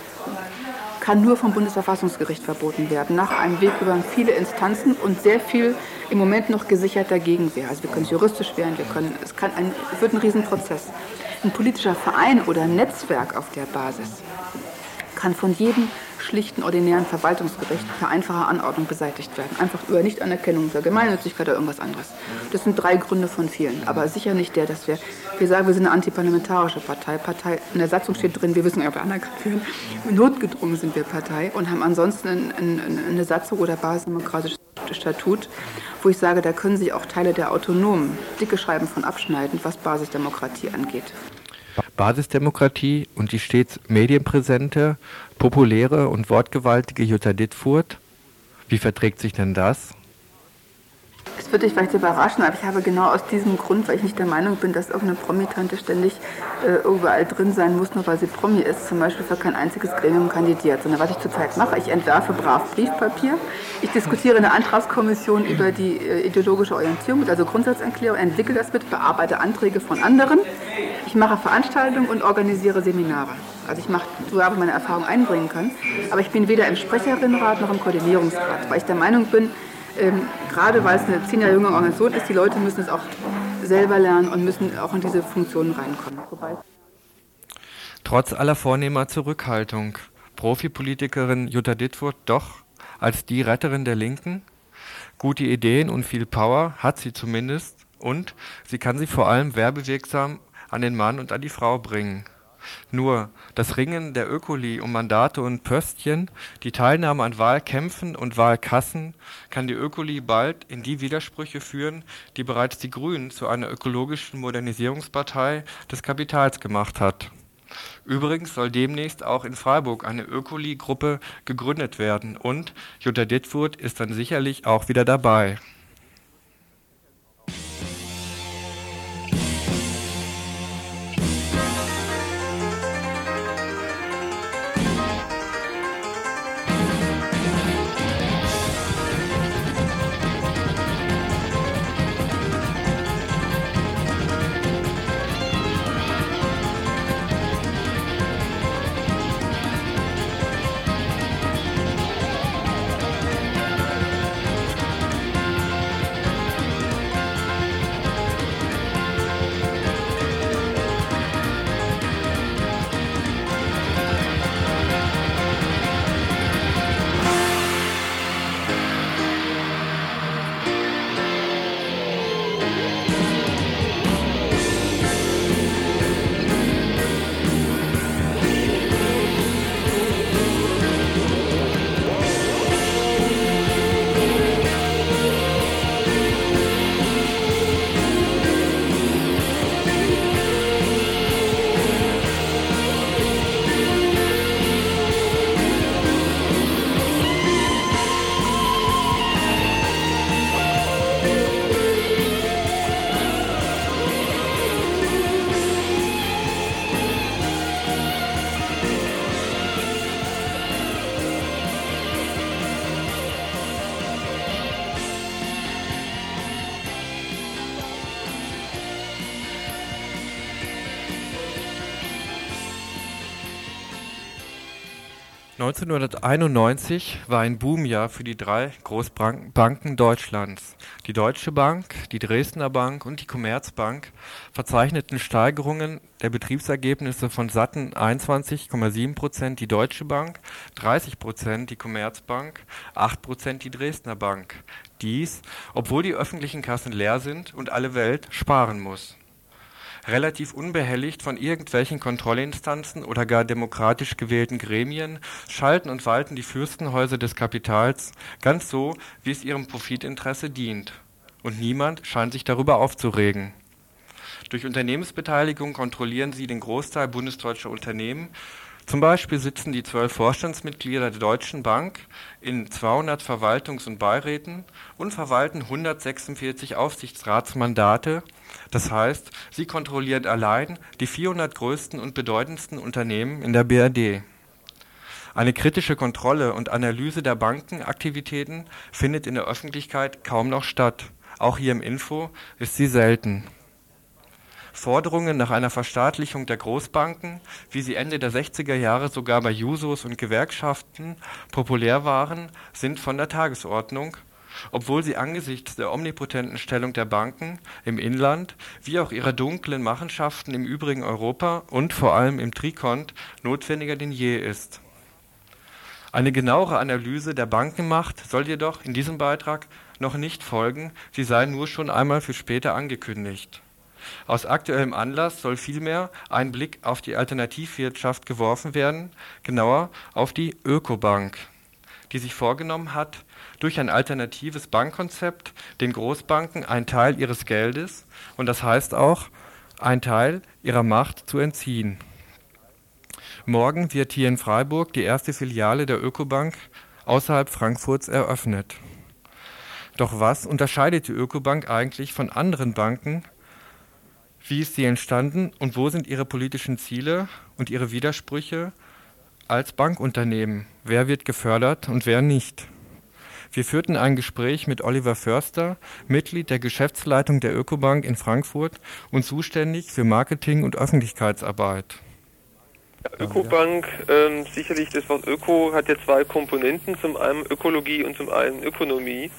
kann nur vom Bundesverfassungsgericht verboten werden, nach einem Weg über viele Instanzen und sehr viel im Moment noch gesicherter Gegenwehr. Also wir können juristisch wehren, wir können, es, kann ein, es wird ein Riesenprozess. Ein politischer Verein oder Netzwerk auf der Basis kann von jedem schlichten, ordinären Verwaltungsgericht per einfacher Anordnung beseitigt werden. Einfach über Nichtanerkennung der Gemeinnützigkeit oder irgendwas anderes. Das sind drei Gründe von vielen, aber sicher nicht der, dass wir, wir sagen, wir sind eine antiparlamentarische Partei. Partei in der Satzung steht drin, wir wissen ob wir anerkannt werden. Notgedrungen sind wir Partei und haben ansonsten ein, ein, eine Satzung oder basisdemokratisches Statut, wo ich sage, da können sich auch Teile der Autonomen dicke Schreiben von abschneiden, was Basisdemokratie angeht. Basisdemokratie und die stets medienpräsente, populäre und wortgewaltige Jutta Dittfurt. Wie verträgt sich denn das? Es wird dich vielleicht überraschen, aber ich habe genau aus diesem Grund, weil ich nicht der Meinung bin, dass irgendeine Promitante ständig äh, überall drin sein muss, nur weil sie Promi ist, zum Beispiel für kein einziges Gremium kandidiert. Sondern was ich zurzeit mache, ich entwerfe brav Briefpapier, ich diskutiere in der Antragskommission über die äh, ideologische Orientierung, also Grundsatzerklärung, entwickle das mit, bearbeite Anträge von anderen, ich mache Veranstaltungen und organisiere Seminare. Also ich mache, so habe meine Erfahrung einbringen kann, aber ich bin weder im Sprecherinnenrat noch im Koordinierungsrat, weil ich der Meinung bin, ähm, gerade weil es eine zehn Jahre jüngere Organisation ist, die Leute müssen es auch selber lernen und müssen auch in diese Funktionen reinkommen. Wobei Trotz aller vornehmer Zurückhaltung, Profipolitikerin Jutta Dittfurt doch als die Retterin der Linken? Gute Ideen und viel Power hat sie zumindest und sie kann sie vor allem werbewirksam an den Mann und an die Frau bringen. Nur das Ringen der Ökoli um Mandate und Pöstchen, die Teilnahme an Wahlkämpfen und Wahlkassen kann die Ökoli bald in die Widersprüche führen, die bereits die Grünen zu einer ökologischen Modernisierungspartei des Kapitals gemacht hat. Übrigens soll demnächst auch in Freiburg eine Ökoli-Gruppe gegründet werden und Jutta Dittfurt ist dann sicherlich auch wieder dabei. 1991 war ein Boomjahr für die drei Großbanken Deutschlands. Die Deutsche Bank, die Dresdner Bank und die Commerzbank verzeichneten Steigerungen der Betriebsergebnisse von satten 21,7 Prozent die Deutsche Bank, 30 Prozent die Commerzbank, 8 Prozent die Dresdner Bank. Dies, obwohl die öffentlichen Kassen leer sind und alle Welt sparen muss relativ unbehelligt von irgendwelchen Kontrollinstanzen oder gar demokratisch gewählten Gremien, schalten und walten die Fürstenhäuser des Kapitals ganz so, wie es ihrem Profitinteresse dient. Und niemand scheint sich darüber aufzuregen. Durch Unternehmensbeteiligung kontrollieren sie den Großteil bundesdeutscher Unternehmen. Zum Beispiel sitzen die zwölf Vorstandsmitglieder der Deutschen Bank in 200 Verwaltungs- und Beiräten und verwalten 146 Aufsichtsratsmandate das heißt, sie kontrolliert allein die 400 größten und bedeutendsten Unternehmen in der BRD. Eine kritische Kontrolle und Analyse der Bankenaktivitäten findet in der Öffentlichkeit kaum noch statt. Auch hier im Info ist sie selten. Forderungen nach einer Verstaatlichung der Großbanken, wie sie Ende der 60er Jahre sogar bei Jusos und Gewerkschaften populär waren, sind von der Tagesordnung, obwohl sie angesichts der omnipotenten Stellung der Banken im Inland wie auch ihrer dunklen Machenschaften im übrigen Europa und vor allem im Trikont notwendiger denn je ist. Eine genauere Analyse der Bankenmacht soll jedoch in diesem Beitrag noch nicht folgen, sie sei nur schon einmal für später angekündigt. Aus aktuellem Anlass soll vielmehr ein Blick auf die Alternativwirtschaft geworfen werden, genauer auf die Ökobank, die sich vorgenommen hat, durch ein alternatives Bankkonzept den Großbanken einen Teil ihres Geldes und das heißt auch einen Teil ihrer Macht zu entziehen. Morgen wird hier in Freiburg die erste Filiale der Ökobank außerhalb Frankfurts eröffnet. Doch was unterscheidet die Ökobank eigentlich von anderen Banken wie ist sie entstanden und wo sind ihre politischen Ziele und ihre Widersprüche als Bankunternehmen? Wer wird gefördert und wer nicht? Wir führten ein Gespräch mit Oliver Förster, Mitglied der Geschäftsleitung der Ökobank in Frankfurt und zuständig für Marketing und Öffentlichkeitsarbeit. Ökobank, ähm, sicherlich das Wort Öko hat ja zwei Komponenten, zum einen Ökologie und zum einen Ökonomie.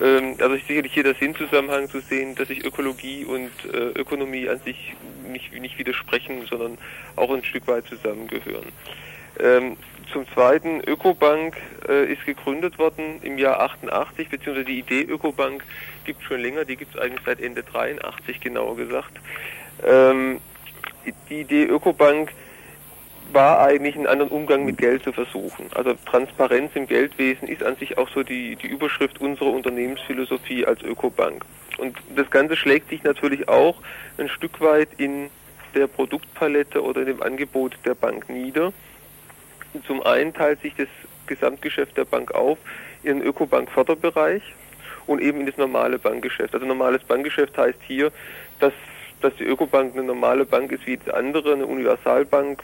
Ähm, also sicherlich hier der Sinnzusammenhang zu sehen, dass sich Ökologie und äh, Ökonomie an sich nicht, nicht widersprechen, sondern auch ein Stück weit zusammengehören. Ähm, zum Zweiten, Ökobank äh, ist gegründet worden im Jahr 88, beziehungsweise die Idee Ökobank gibt es schon länger, die gibt es eigentlich seit Ende 83 genauer gesagt. Ähm, die Idee Ökobank war eigentlich einen anderen Umgang mit Geld zu versuchen. Also Transparenz im Geldwesen ist an sich auch so die, die Überschrift unserer Unternehmensphilosophie als Ökobank. Und das Ganze schlägt sich natürlich auch ein Stück weit in der Produktpalette oder in dem Angebot der Bank nieder. Zum einen teilt sich das Gesamtgeschäft der Bank auf in den Ökobank-Förderbereich und eben in das normale Bankgeschäft. Also normales Bankgeschäft heißt hier, dass dass die Ökobank eine normale Bank ist wie die andere, eine Universalbank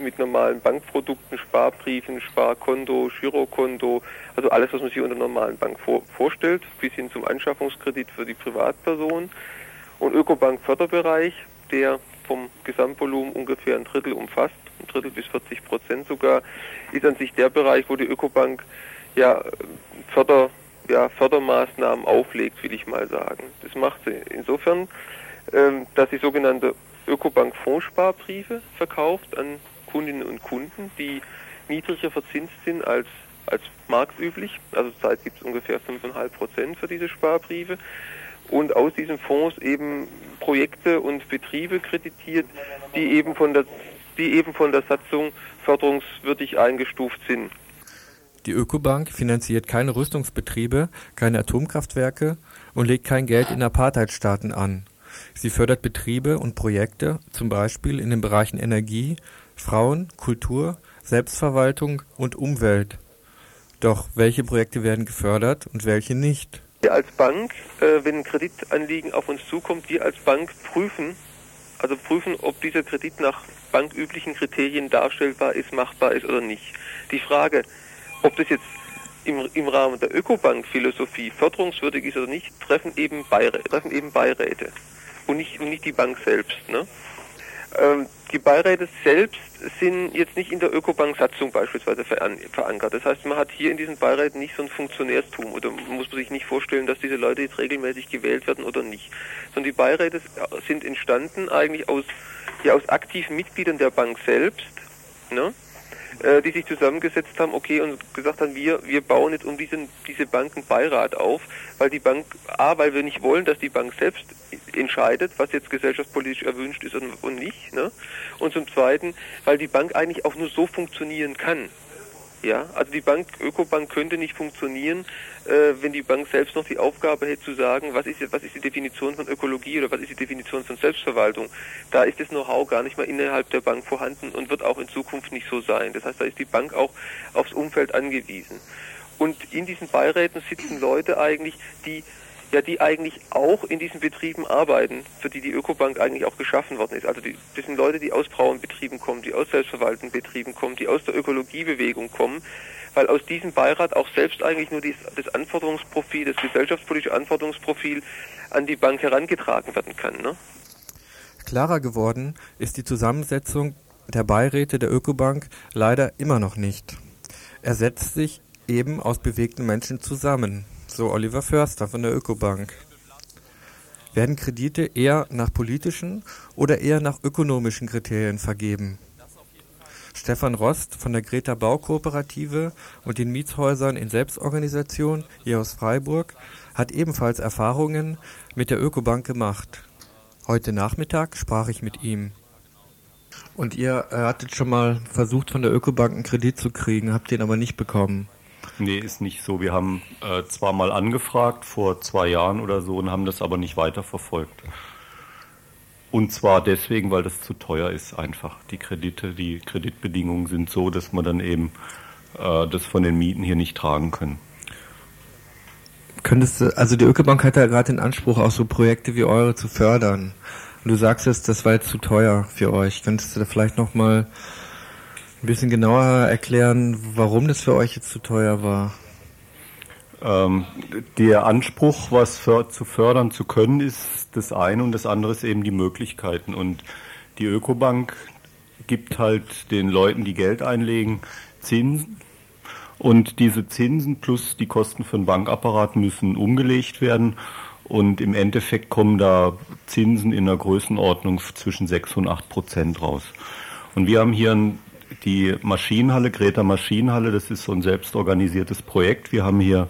mit normalen Bankprodukten, Sparbriefen, Sparkonto, Girokonto, also alles, was man sich unter normalen Bank vor, vorstellt, bis hin zum Anschaffungskredit für die Privatperson. Und Ökobank Förderbereich, der vom Gesamtvolumen ungefähr ein Drittel umfasst, ein Drittel bis 40 Prozent sogar, ist an sich der Bereich, wo die Ökobank ja Förder, ja, Fördermaßnahmen auflegt, will ich mal sagen. Das macht sie insofern, ähm, dass sie sogenannte Ökobank Fondssparbriefe verkauft an Kundinnen und Kunden, die niedriger verzinst sind als, als marktüblich. Also zurzeit gibt es ungefähr 5,5 Prozent für diese Sparbriefe. Und aus diesen Fonds eben Projekte und Betriebe kreditiert, die eben von der, die eben von der Satzung förderungswürdig eingestuft sind. Die Ökobank finanziert keine Rüstungsbetriebe, keine Atomkraftwerke und legt kein Geld in Apartheidstaaten an. Sie fördert Betriebe und Projekte, zum Beispiel in den Bereichen Energie, Frauen, Kultur, Selbstverwaltung und Umwelt. Doch welche Projekte werden gefördert und welche nicht? Wir als Bank, äh, wenn ein Kreditanliegen auf uns zukommt, wir als Bank prüfen, also prüfen, ob dieser Kredit nach banküblichen Kriterien darstellbar ist, machbar ist oder nicht. Die Frage, ob das jetzt im, im Rahmen der Ökobank-Philosophie förderungswürdig ist oder nicht, treffen eben, Beirä treffen eben Beiräte und nicht, und nicht die Bank selbst. Ne? Ähm, die Beiräte selbst sind jetzt nicht in der Ökobank-Satzung beispielsweise verankert. Das heißt, man hat hier in diesen Beiräten nicht so ein Funktionärstum oder muss man sich nicht vorstellen, dass diese Leute jetzt regelmäßig gewählt werden oder nicht. Sondern die Beiräte sind entstanden eigentlich aus, ja, aus aktiven Mitgliedern der Bank selbst. Ne? Äh, die sich zusammengesetzt haben, okay, und gesagt haben, wir, wir bauen jetzt um diesen, diese Bankenbeirat auf, weil die Bank, A, weil wir nicht wollen, dass die Bank selbst entscheidet, was jetzt gesellschaftspolitisch erwünscht ist und, und nicht, ne? Und zum Zweiten, weil die Bank eigentlich auch nur so funktionieren kann. Ja, also die Bank, Ökobank könnte nicht funktionieren, äh, wenn die Bank selbst noch die Aufgabe hätte zu sagen, was ist, was ist die Definition von Ökologie oder was ist die Definition von Selbstverwaltung. Da ist das Know-how gar nicht mehr innerhalb der Bank vorhanden und wird auch in Zukunft nicht so sein. Das heißt, da ist die Bank auch aufs Umfeld angewiesen. Und in diesen Beiräten sitzen Leute eigentlich, die ja, die eigentlich auch in diesen Betrieben arbeiten, für die die Ökobank eigentlich auch geschaffen worden ist. Also die, das sind Leute, die aus Brauenbetrieben kommen, die aus selbstverwaltenden Betrieben kommen, die aus der Ökologiebewegung kommen, weil aus diesem Beirat auch selbst eigentlich nur dies, das Anforderungsprofil, das gesellschaftspolitische Anforderungsprofil an die Bank herangetragen werden kann. Ne? Klarer geworden ist die Zusammensetzung der Beiräte der Ökobank leider immer noch nicht. Er setzt sich eben aus bewegten Menschen zusammen, so Oliver Förster von der Ökobank. Werden Kredite eher nach politischen oder eher nach ökonomischen Kriterien vergeben? Stefan Rost von der Greta Baukooperative und den Mietshäusern in Selbstorganisation hier aus Freiburg hat ebenfalls Erfahrungen mit der Ökobank gemacht. Heute Nachmittag sprach ich mit ihm. Und ihr äh, hattet schon mal versucht, von der Ökobank einen Kredit zu kriegen, habt den aber nicht bekommen. Nee, ist nicht so. Wir haben äh, zwar mal angefragt vor zwei Jahren oder so und haben das aber nicht weiterverfolgt. Und zwar deswegen, weil das zu teuer ist einfach. Die Kredite, die Kreditbedingungen sind so, dass man dann eben äh, das von den Mieten hier nicht tragen können. Könntest du, also die Ökobank hat ja gerade den Anspruch, auch so Projekte wie eure zu fördern. Und du sagst jetzt, das war jetzt zu teuer für euch. Könntest du da vielleicht nochmal ein bisschen genauer erklären, warum das für euch jetzt zu teuer war? Ähm, der Anspruch, was für, zu fördern zu können, ist das eine und das andere ist eben die Möglichkeiten. Und die Ökobank gibt halt den Leuten, die Geld einlegen, Zinsen. Und diese Zinsen plus die Kosten für den Bankapparat müssen umgelegt werden. Und im Endeffekt kommen da Zinsen in der Größenordnung zwischen 6 und 8 Prozent raus. Und wir haben hier ein die Maschinenhalle, Greta Maschinenhalle, das ist so ein selbstorganisiertes Projekt. Wir haben hier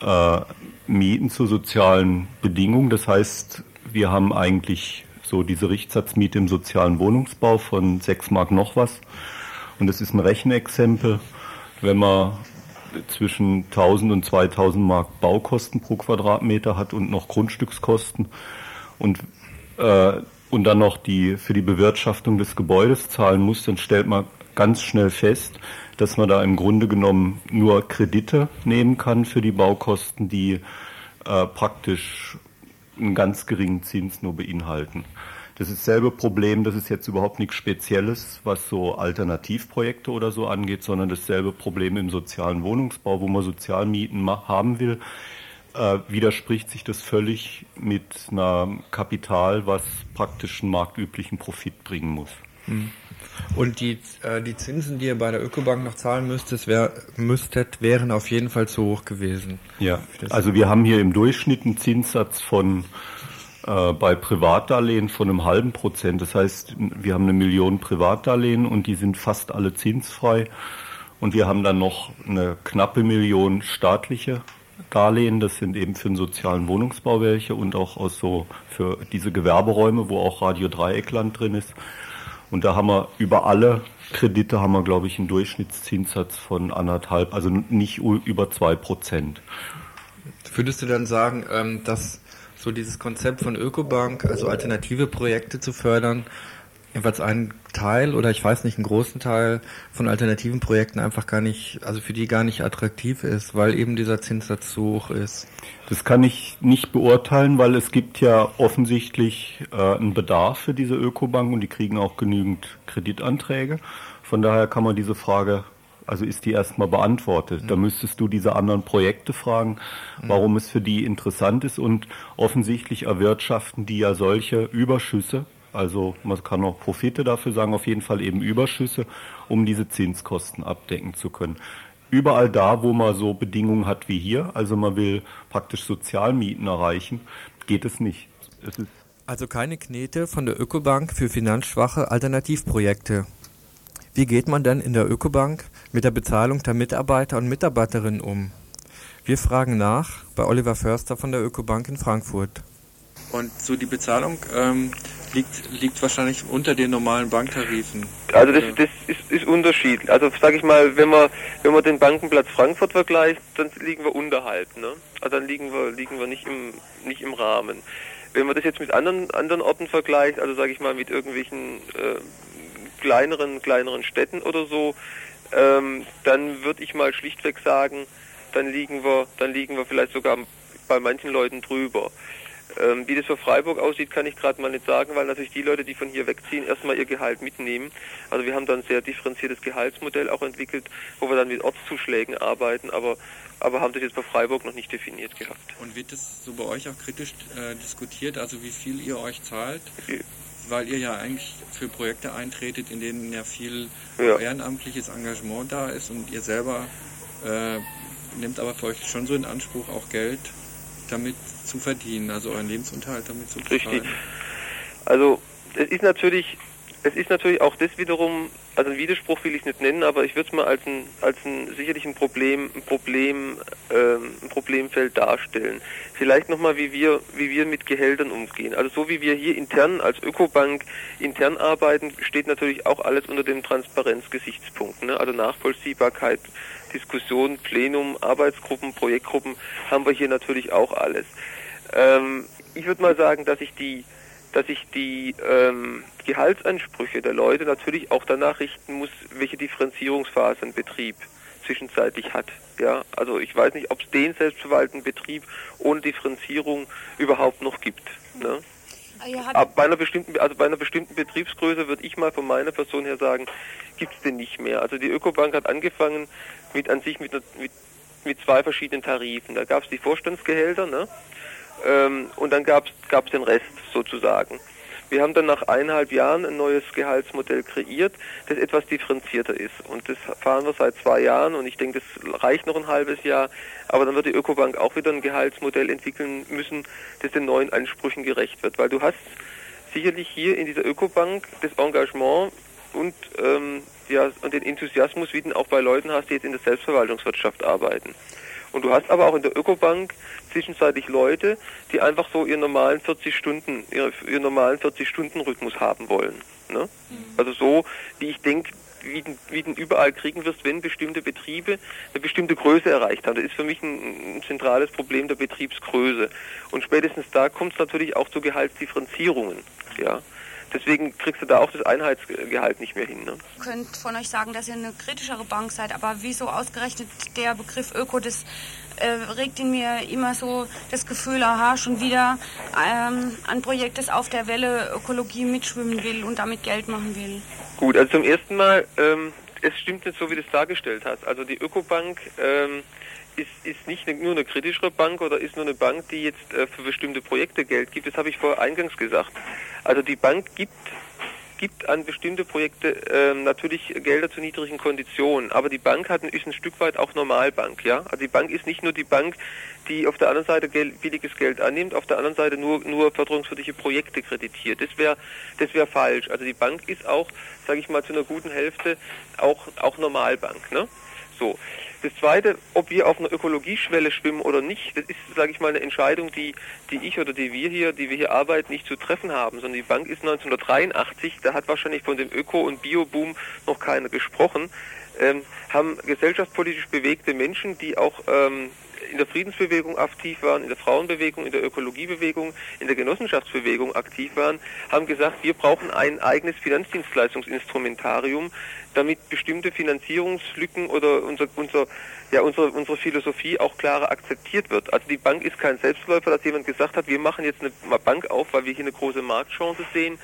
äh, Mieten zu sozialen Bedingungen. Das heißt, wir haben eigentlich so diese Richtsatzmiete im sozialen Wohnungsbau von 6 Mark noch was. Und das ist ein Rechenexempel. Wenn man zwischen 1000 und 2000 Mark Baukosten pro Quadratmeter hat und noch Grundstückskosten und äh, und dann noch die für die Bewirtschaftung des Gebäudes zahlen muss, dann stellt man ganz schnell fest, dass man da im Grunde genommen nur Kredite nehmen kann für die Baukosten, die äh, praktisch einen ganz geringen Zins nur beinhalten. Das ist dasselbe Problem, das ist jetzt überhaupt nichts Spezielles, was so Alternativprojekte oder so angeht, sondern dasselbe Problem im sozialen Wohnungsbau, wo man Sozialmieten haben will. Äh, widerspricht sich das völlig mit einem Kapital, was praktisch einen marktüblichen Profit bringen muss. Hm. Und die, äh, die Zinsen, die ihr bei der Ökobank noch zahlen müsstet, wär, müsstet, wären auf jeden Fall zu hoch gewesen. Ja, also wir haben hier im Durchschnitt einen Zinssatz von äh, bei Privatdarlehen von einem halben Prozent. Das heißt, wir haben eine Million Privatdarlehen und die sind fast alle zinsfrei. Und wir haben dann noch eine knappe Million staatliche Darlehen. Das sind eben für den sozialen Wohnungsbau welche und auch aus so für diese Gewerberäume, wo auch Radio Dreieckland drin ist. Und da haben wir über alle Kredite haben wir, glaube ich, einen Durchschnittszinssatz von anderthalb, also nicht über zwei Prozent. Würdest du dann sagen, ähm, dass so dieses Konzept von Ökobank, also alternative Projekte zu fördern, jeweils einen Teil oder ich weiß nicht, einen großen Teil von alternativen Projekten einfach gar nicht, also für die gar nicht attraktiv ist, weil eben dieser Zinssatz zu hoch ist. Das kann ich nicht beurteilen, weil es gibt ja offensichtlich äh, einen Bedarf für diese Ökobank und die kriegen auch genügend Kreditanträge. Von daher kann man diese Frage, also ist die erstmal beantwortet. Mhm. Da müsstest du diese anderen Projekte fragen, mhm. warum es für die interessant ist und offensichtlich erwirtschaften die ja solche Überschüsse also man kann auch Profite dafür sagen, auf jeden Fall eben Überschüsse, um diese Zinskosten abdecken zu können. Überall da, wo man so Bedingungen hat wie hier, also man will praktisch Sozialmieten erreichen, geht es nicht. Es also keine Knete von der Ökobank für finanzschwache Alternativprojekte. Wie geht man denn in der Ökobank mit der Bezahlung der Mitarbeiter und Mitarbeiterinnen um? Wir fragen nach bei Oliver Förster von der Ökobank in Frankfurt. Und so die Bezahlung, ähm, liegt, liegt wahrscheinlich unter den normalen Banktarifen. Also das, das ist, ist unterschiedlich. Also sage ich mal, wenn man wenn man den Bankenplatz Frankfurt vergleicht, dann liegen wir unterhalb. Ne? Also dann liegen wir liegen wir nicht im nicht im Rahmen. Wenn man das jetzt mit anderen anderen Orten vergleicht, also sage ich mal mit irgendwelchen äh, kleineren kleineren Städten oder so, ähm, dann würde ich mal schlichtweg sagen, dann liegen wir dann liegen wir vielleicht sogar bei manchen Leuten drüber. Ähm, wie das für Freiburg aussieht, kann ich gerade mal nicht sagen, weil natürlich die Leute, die von hier wegziehen, erstmal ihr Gehalt mitnehmen. Also wir haben dann ein sehr differenziertes Gehaltsmodell auch entwickelt, wo wir dann mit Ortszuschlägen arbeiten, aber, aber haben das jetzt bei Freiburg noch nicht definiert gehabt. Und wird das so bei euch auch kritisch äh, diskutiert, also wie viel ihr euch zahlt? Weil ihr ja eigentlich für Projekte eintretet, in denen ja viel Ja. ehrenamtliches Engagement da ist und ihr selber äh, nehmt aber für euch schon so in Anspruch, auch Geld damit zu verdienen, also euren Lebensunterhalt damit zu bezahlen. Richtig. Also es ist natürlich, es ist natürlich auch das wiederum, also ein Widerspruch will ich nicht nennen, aber ich würde es mal als ein, als ein sicherlich ein Problem, ein Problem, ähm, ein Problemfeld darstellen. Vielleicht nochmal, wie wir, wie wir mit Gehältern umgehen. Also so wie wir hier intern als Ökobank intern arbeiten, steht natürlich auch alles unter dem Transparenzgesichtspunkt. Ne? Also Nachvollziehbarkeit, Diskussion, Plenum, Arbeitsgruppen, Projektgruppen haben wir hier natürlich auch alles. Ähm, ich würde mal sagen, dass ich die dass ich die ähm, Gehaltsansprüche der Leute natürlich auch danach richten muss, welche Differenzierungsphase ein Betrieb zwischenzeitlich hat. Ja, also ich weiß nicht, ob es den selbstverwaltenden Betrieb ohne Differenzierung überhaupt noch gibt. Ne? Aber bei einer bestimmten, also bei einer bestimmten Betriebsgröße würde ich mal von meiner Person her sagen, gibt es den nicht mehr. Also die Ökobank hat angefangen mit an sich mit, mit, mit zwei verschiedenen Tarifen. Da gab es die Vorstandsgehälter, ne? Ähm, und dann gab es den Rest sozusagen. Wir haben dann nach eineinhalb Jahren ein neues Gehaltsmodell kreiert, das etwas differenzierter ist. Und das fahren wir seit zwei Jahren und ich denke, das reicht noch ein halbes Jahr. Aber dann wird die Ökobank auch wieder ein Gehaltsmodell entwickeln müssen, das den neuen Ansprüchen gerecht wird. Weil du hast sicherlich hier in dieser Ökobank das Engagement und, ähm, ja, und den Enthusiasmus, wie du ihn auch bei Leuten hast, die jetzt in der Selbstverwaltungswirtschaft arbeiten. Und du hast aber auch in der Ökobank zwischenzeitlich Leute, die einfach so ihren normalen 40 Stunden, ihre- ihren normalen 40 Stunden Rhythmus haben wollen. Ne? Also so, wie ich denke, wie du wie du überall kriegen wirst, wenn bestimmte Betriebe eine bestimmte Größe erreicht haben. Das ist für mich ein, ein zentrales Problem der Betriebsgröße. Und spätestens da kommt es natürlich auch zu Gehaltsdifferenzierungen. Ja. Deswegen kriegst du da auch das Einheitsgehalt nicht mehr hin. Ne? könnt von euch sagen, dass ihr eine kritischere Bank seid, aber wieso ausgerechnet der Begriff Öko, das äh, regt in mir immer so das Gefühl, aha, schon wieder ähm, ein Projekt, das auf der Welle Ökologie mitschwimmen will und damit Geld machen will. Gut, also zum ersten Mal, ähm, es stimmt nicht so, wie du es dargestellt hast. Also die Ökobank ähm, ist, ist nicht nur eine kritischere Bank oder ist nur eine Bank, die jetzt äh, für bestimmte Projekte Geld gibt. Das habe ich vorher eingangs gesagt. Also die Bank gibt gibt an bestimmte Projekte ähm, natürlich Gelder zu niedrigen Konditionen, aber die Bank hat, ist ein Stück weit auch Normalbank, ja. Also die Bank ist nicht nur die Bank, die auf der anderen Seite Geld, billiges Geld annimmt, auf der anderen Seite nur nur förderungswürdige Projekte kreditiert. Das wäre das wäre falsch. Also die Bank ist auch, sage ich mal, zu einer guten Hälfte auch auch Normalbank, ne? So. Das zweite, ob wir auf einer Ökologieschwelle schwimmen oder nicht, das ist, sage ich mal, eine Entscheidung, die, die ich oder die wir hier, die wir hier arbeiten, nicht zu treffen haben, sondern die Bank ist 1983, da hat wahrscheinlich von dem Öko- und Bioboom noch keiner gesprochen, ähm, haben gesellschaftspolitisch bewegte Menschen, die auch ähm, in der Friedensbewegung aktiv waren, in der Frauenbewegung, in der Ökologiebewegung, in der Genossenschaftsbewegung aktiv waren, haben gesagt, wir brauchen ein eigenes Finanzdienstleistungsinstrumentarium, damit bestimmte Finanzierungslücken oder unser, unser, ja, unsere, unsere Philosophie auch klarer akzeptiert wird. Also die Bank ist kein Selbstläufer, dass jemand gesagt hat, wir machen jetzt eine Bank auf, weil wir hier eine große Marktchance sehen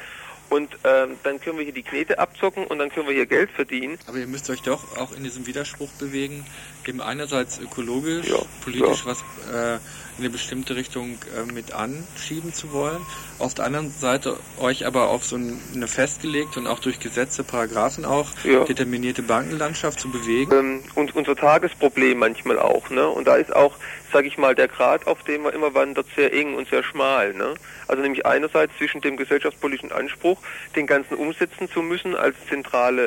und ähm, dann können wir hier die Knete abzocken und dann können wir hier Geld verdienen. Aber ihr müsst euch doch auch in diesem Widerspruch bewegen, eben einerseits ökologisch, Ja, politisch was äh, in eine bestimmte Richtung äh, mit anschieben zu wollen, auf der anderen Seite euch aber auf so ein- eine festgelegte und auch durch Gesetze, Paragraphen auch Ja. determinierte Bankenlandschaft zu bewegen. ähm, und unser Tagesproblem manchmal auch, ne? Und da ist auch, sage ich mal, der Grad, auf dem man immer wandert, sehr eng und sehr schmal, ne? Also nämlich einerseits zwischen dem gesellschaftspolitischen Anspruch, den ganzen umsetzen zu müssen als zentrale,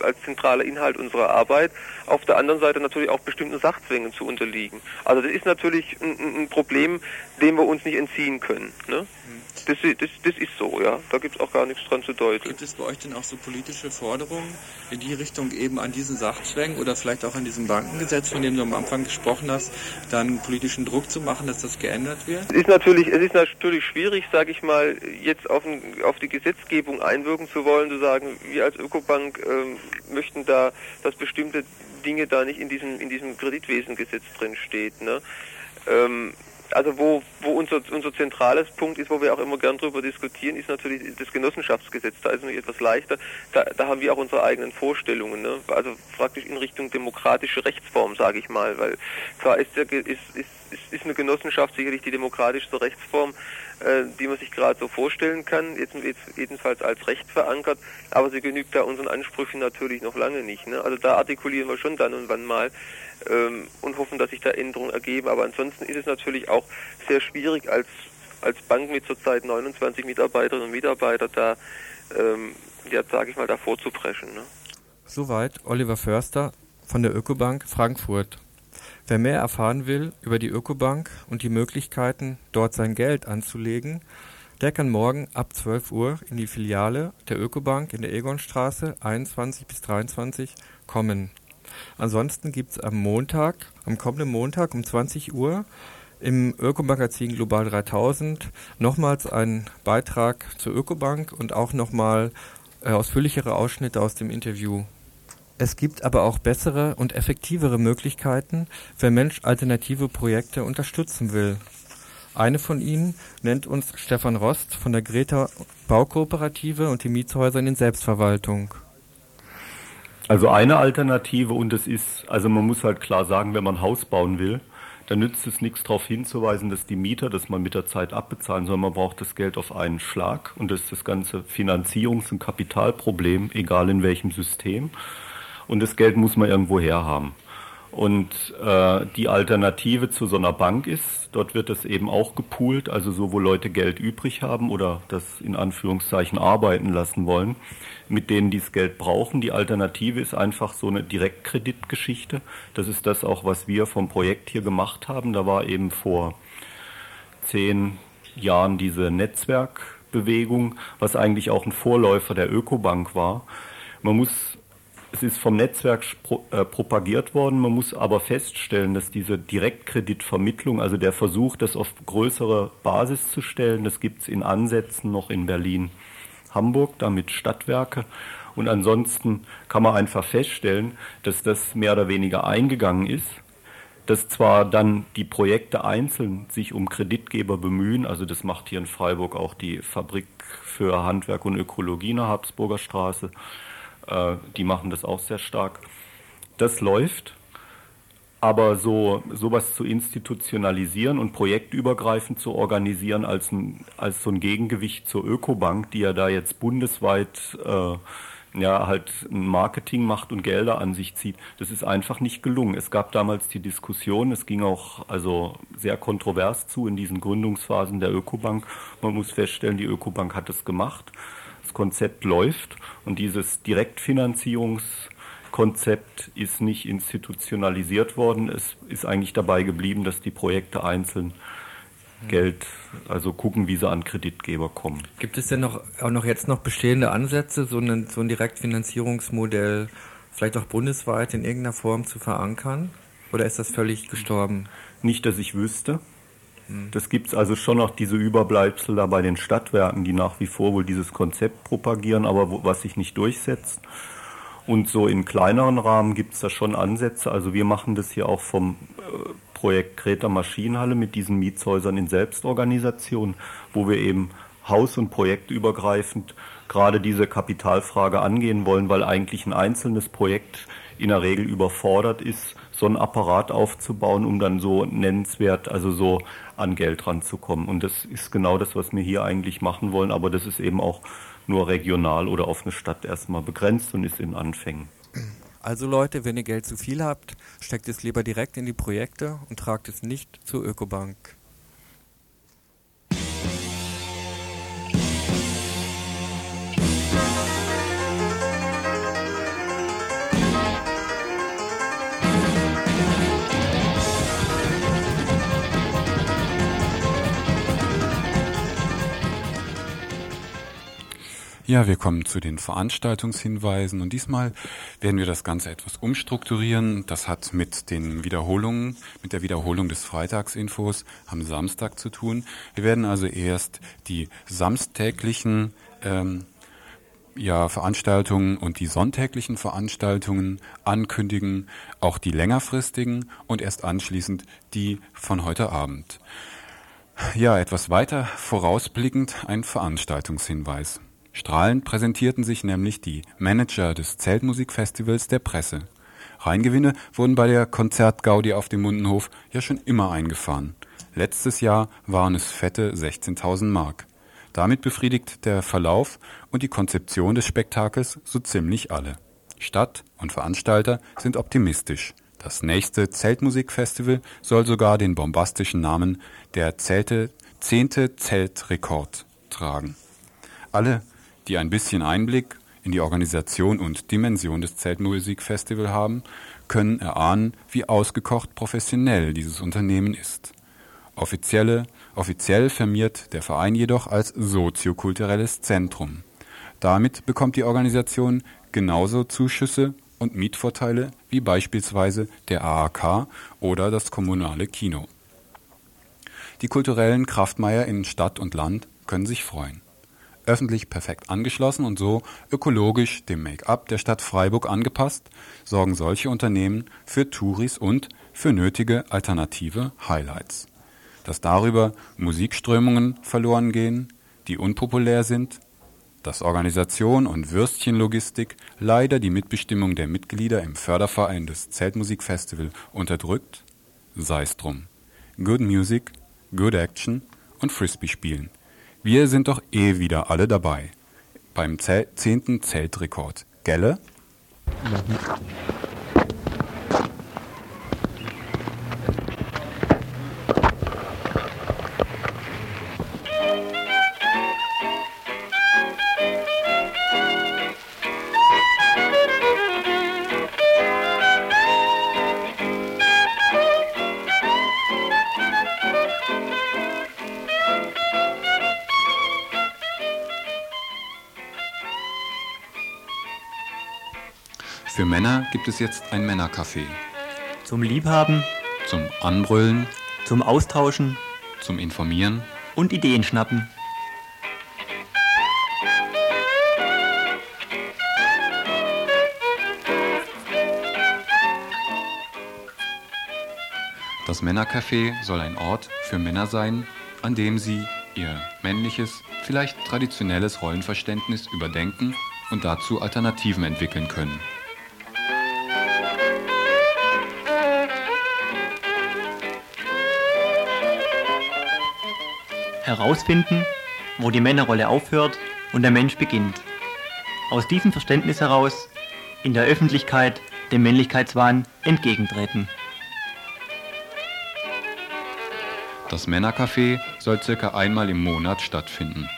äh, als zentraler Inhalt unserer Arbeit, auf der anderen Seite natürlich auch bestimmten Sachzwängen zu unterliegen. Also das ist natürlich ein ein Problem, dem wir uns nicht entziehen können, ne? Das, das, das ist so, ja. Da gibt es auch gar nichts dran zu deuten. Gibt es bei euch denn auch so politische Forderungen in die Richtung eben an diesen Sachzwängen oder vielleicht auch an diesem Bankengesetz, von dem du am Anfang gesprochen hast, dann politischen Druck zu machen, dass das geändert wird? Es ist natürlich, es ist natürlich schwierig, sage ich mal, jetzt auf, ein, auf die Gesetzgebung einwirken zu wollen, zu sagen, wir als Ökobank ähm, möchten da, dass bestimmte Dinge da nicht in diesem in diesem Kreditwesengesetz drin steht. Ne? Ähm, also wo, wo unser, unser zentrales Punkt ist, wo wir auch immer gern drüber diskutieren, ist natürlich das Genossenschaftsgesetz. Da ist es etwas leichter. Da, da haben wir auch unsere eigenen Vorstellungen. Ne? Also praktisch in Richtung demokratische Rechtsform, sage ich mal. Weil zwar ist, der, ist, ist, ist eine Genossenschaft sicherlich die demokratischste Rechtsform, äh, die man sich gerade so vorstellen kann, jetzt, jetzt, jedenfalls als Recht verankert, aber sie genügt da unseren Ansprüchen natürlich noch lange nicht. Ne? Also da artikulieren wir schon dann und wann mal ähm, und hoffen, dass sich da Änderungen ergeben. Aber ansonsten ist es natürlich auch sehr schwierig als, als Bank mit zurzeit 29 Mitarbeiterinnen und Mitarbeitern da, ähm, ja, sage ich mal, da vorzupreschen. Ne? Soweit Oliver Förster von der Ökobank Frankfurt. Wer mehr erfahren will über die Ökobank und die Möglichkeiten, dort sein Geld anzulegen, der kann morgen ab 12 Uhr in die Filiale der Ökobank in der Egonstraße 21 bis 23 kommen. Ansonsten gibt es am Montag, am kommenden Montag um 20 Uhr im Ökomagazin Global 3000 nochmals einen Beitrag zur Ökobank und auch nochmal äh, ausführlichere Ausschnitte aus dem Interview. Es gibt aber auch bessere und effektivere Möglichkeiten, wenn Mensch alternative Projekte unterstützen will. Eine von ihnen nennt uns Stefan Rost von der Greta Baukooperative und die Mietshäuser in Selbstverwaltung. Also eine Alternative und es ist, also man muss halt klar sagen, wenn man ein Haus bauen will, dann nützt es nichts darauf hinzuweisen, dass die Mieter das mal mit der Zeit abbezahlen, sondern man braucht das Geld auf einen Schlag und das ist das ganze Finanzierungs- und Kapitalproblem, egal in welchem System. Und das Geld muss man irgendwo herhaben. Und äh, die Alternative zu so einer Bank ist, dort wird das eben auch gepoolt, also so, wo Leute Geld übrig haben oder das in Anführungszeichen arbeiten lassen wollen, mit denen die das Geld brauchen. Die Alternative ist einfach so eine Direktkreditgeschichte. Das ist das auch, was wir vom Projekt hier gemacht haben. Da war eben vor zehn Jahren diese Netzwerkbewegung, was eigentlich auch ein Vorläufer der Ökobank war. Man muss es ist vom Netzwerk äh, propagiert worden. Man muss aber feststellen, dass diese Direktkreditvermittlung, also der Versuch, das auf größere Basis zu stellen, das gibt es in Ansätzen noch in Berlin, Hamburg, damit Stadtwerke. Und ansonsten kann man einfach feststellen, dass das mehr oder weniger eingegangen ist, dass zwar dann die Projekte einzeln sich um Kreditgeber bemühen, also das macht hier in Freiburg auch die Fabrik für Handwerk und Ökologie in der Habsburger Straße, äh, die machen das auch sehr stark. Das läuft, aber so sowas zu institutionalisieren und projektübergreifend zu organisieren als, ein, als so ein Gegengewicht zur Ökobank, die ja da jetzt bundesweit äh, ja halt Marketing macht und Gelder an sich zieht, das ist einfach nicht gelungen. Es gab damals die Diskussion, es ging auch also sehr kontrovers zu in diesen Gründungsphasen der Ökobank. Man muss feststellen, die Ökobank hat es gemacht Konzept läuft und dieses Direktfinanzierungskonzept ist nicht institutionalisiert worden. Es ist eigentlich dabei geblieben, dass die Projekte einzeln Geld, also gucken, wie sie an Kreditgeber kommen. Gibt es denn noch, auch noch jetzt noch bestehende Ansätze, so ein, so ein Direktfinanzierungsmodell vielleicht auch bundesweit in irgendeiner Form zu verankern? Oder ist das völlig gestorben? Nicht, dass ich wüsste. Das gibt es also schon noch diese Überbleibsel da bei den Stadtwerken, die nach wie vor wohl dieses Konzept propagieren, aber wo, was sich nicht durchsetzt. Und so in kleineren Rahmen gibt es da schon Ansätze. Also wir machen das hier auch vom äh, Projekt Kreta Maschinenhalle mit diesen Mietshäusern in Selbstorganisation, wo wir eben haus- und projektübergreifend gerade diese Kapitalfrage angehen wollen, weil eigentlich ein einzelnes Projekt in der Regel überfordert ist, so einen Apparat aufzubauen, um dann so nennenswert, also so an Geld ranzukommen. Und das ist genau das, was wir hier eigentlich machen wollen, aber das ist eben auch nur regional oder auf eine Stadt erstmal begrenzt und ist in Anfängen. Also Leute, wenn ihr Geld zu viel habt, steckt es lieber direkt in die Projekte und tragt es nicht zur Ökobank. Ja, wir kommen zu den Veranstaltungshinweisen und diesmal werden wir das Ganze etwas umstrukturieren. Das hat mit den Wiederholungen, mit der Wiederholung des Freitagsinfos am Samstag zu tun. Wir werden also erst die samstäglichen ähm, ja, Veranstaltungen und die sonntäglichen Veranstaltungen ankündigen, auch die längerfristigen und erst anschließend die von heute Abend. Ja, etwas weiter vorausblickend ein Veranstaltungshinweis. Strahlend präsentierten sich nämlich die Manager des Zeltmusikfestivals der Presse. Reingewinne wurden bei der Konzertgaudi auf dem Mundenhof ja schon immer eingefahren. Letztes Jahr waren es fette 16.000 Mark. Damit befriedigt der Verlauf und die Konzeption des Spektakels so ziemlich alle. Stadt und Veranstalter sind optimistisch. Das nächste Zeltmusikfestival soll sogar den bombastischen Namen der Zelte zehnte Zeltrekord tragen. Alle, die ein bisschen Einblick in die Organisation und Dimension des Zeltmusikfestivals haben, können erahnen, wie ausgekocht professionell dieses Unternehmen ist. Offizielle, offiziell firmiert der Verein jedoch als soziokulturelles Zentrum. Damit bekommt die Organisation genauso Zuschüsse und Mietvorteile wie beispielsweise der AAK oder das kommunale Kino. Die kulturellen Kraftmeier in Stadt und Land können sich freuen. Öffentlich perfekt angeschlossen und so ökologisch dem Make-up der Stadt Freiburg angepasst, sorgen solche Unternehmen für Touris und für nötige alternative Highlights. Dass darüber Musikströmungen verloren gehen, die unpopulär sind, dass Organisation und Würstchenlogistik leider die Mitbestimmung der Mitglieder im Förderverein des Zeltmusikfestival unterdrückt? Sei's drum. Good Music, Good Action und Frisbee spielen. Wir sind doch eh wieder alle dabei. Beim zehnten Zeltrekord. Gelle? Ja. Für Männer gibt es jetzt ein Männercafé. Zum Liebhaben, zum Anbrüllen, zum Austauschen, zum Informieren und Ideen schnappen. Das Männercafé soll ein Ort für Männer sein, an dem sie ihr männliches, vielleicht traditionelles Rollenverständnis überdenken und dazu Alternativen entwickeln können. Herausfinden, wo die Männerrolle aufhört und der Mensch beginnt. Aus diesem Verständnis heraus in der Öffentlichkeit dem Männlichkeitswahn entgegentreten. Das Männercafé soll circa einmal im Monat stattfinden.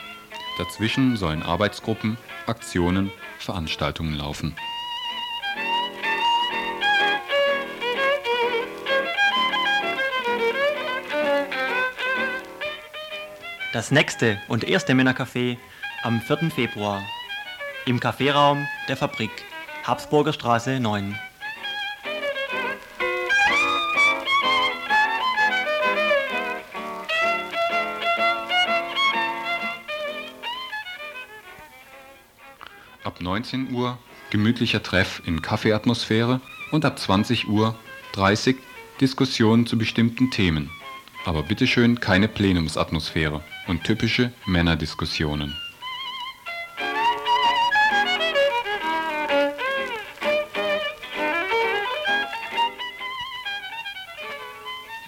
Dazwischen sollen Arbeitsgruppen, Aktionen, Veranstaltungen laufen. Das nächste und erste Männercafé am 4. Februar im Kaffeeraum der Fabrik, Habsburger Straße 9. Ab 19 Uhr gemütlicher Treff in Kaffeeatmosphäre und ab 20 Uhr 30 Diskussionen zu bestimmten Themen. Aber bitteschön keine Plenumsatmosphäre und typische Männerdiskussionen.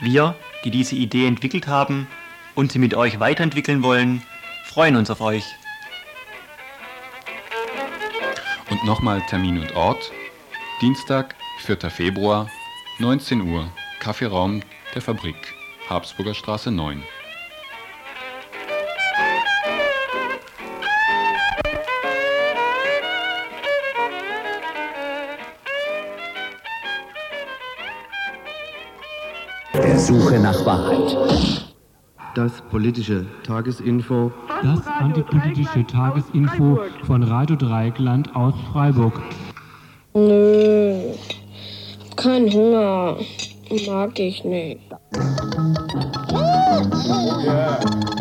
Wir, die diese Idee entwickelt haben und sie mit euch weiterentwickeln wollen, freuen uns auf euch. Und nochmal Termin und Ort. Dienstag, 4. Februar, 19 Uhr, Kaffeeraum der Fabrik, Habsburger Straße 9. Suche nach Wahrheit. Das politische Tagesinfo. Das antipolitische Tagesinfo von Radio Dreieckland aus Freiburg. Nö, kein Hunger. Mag ich nicht. Oh, yeah.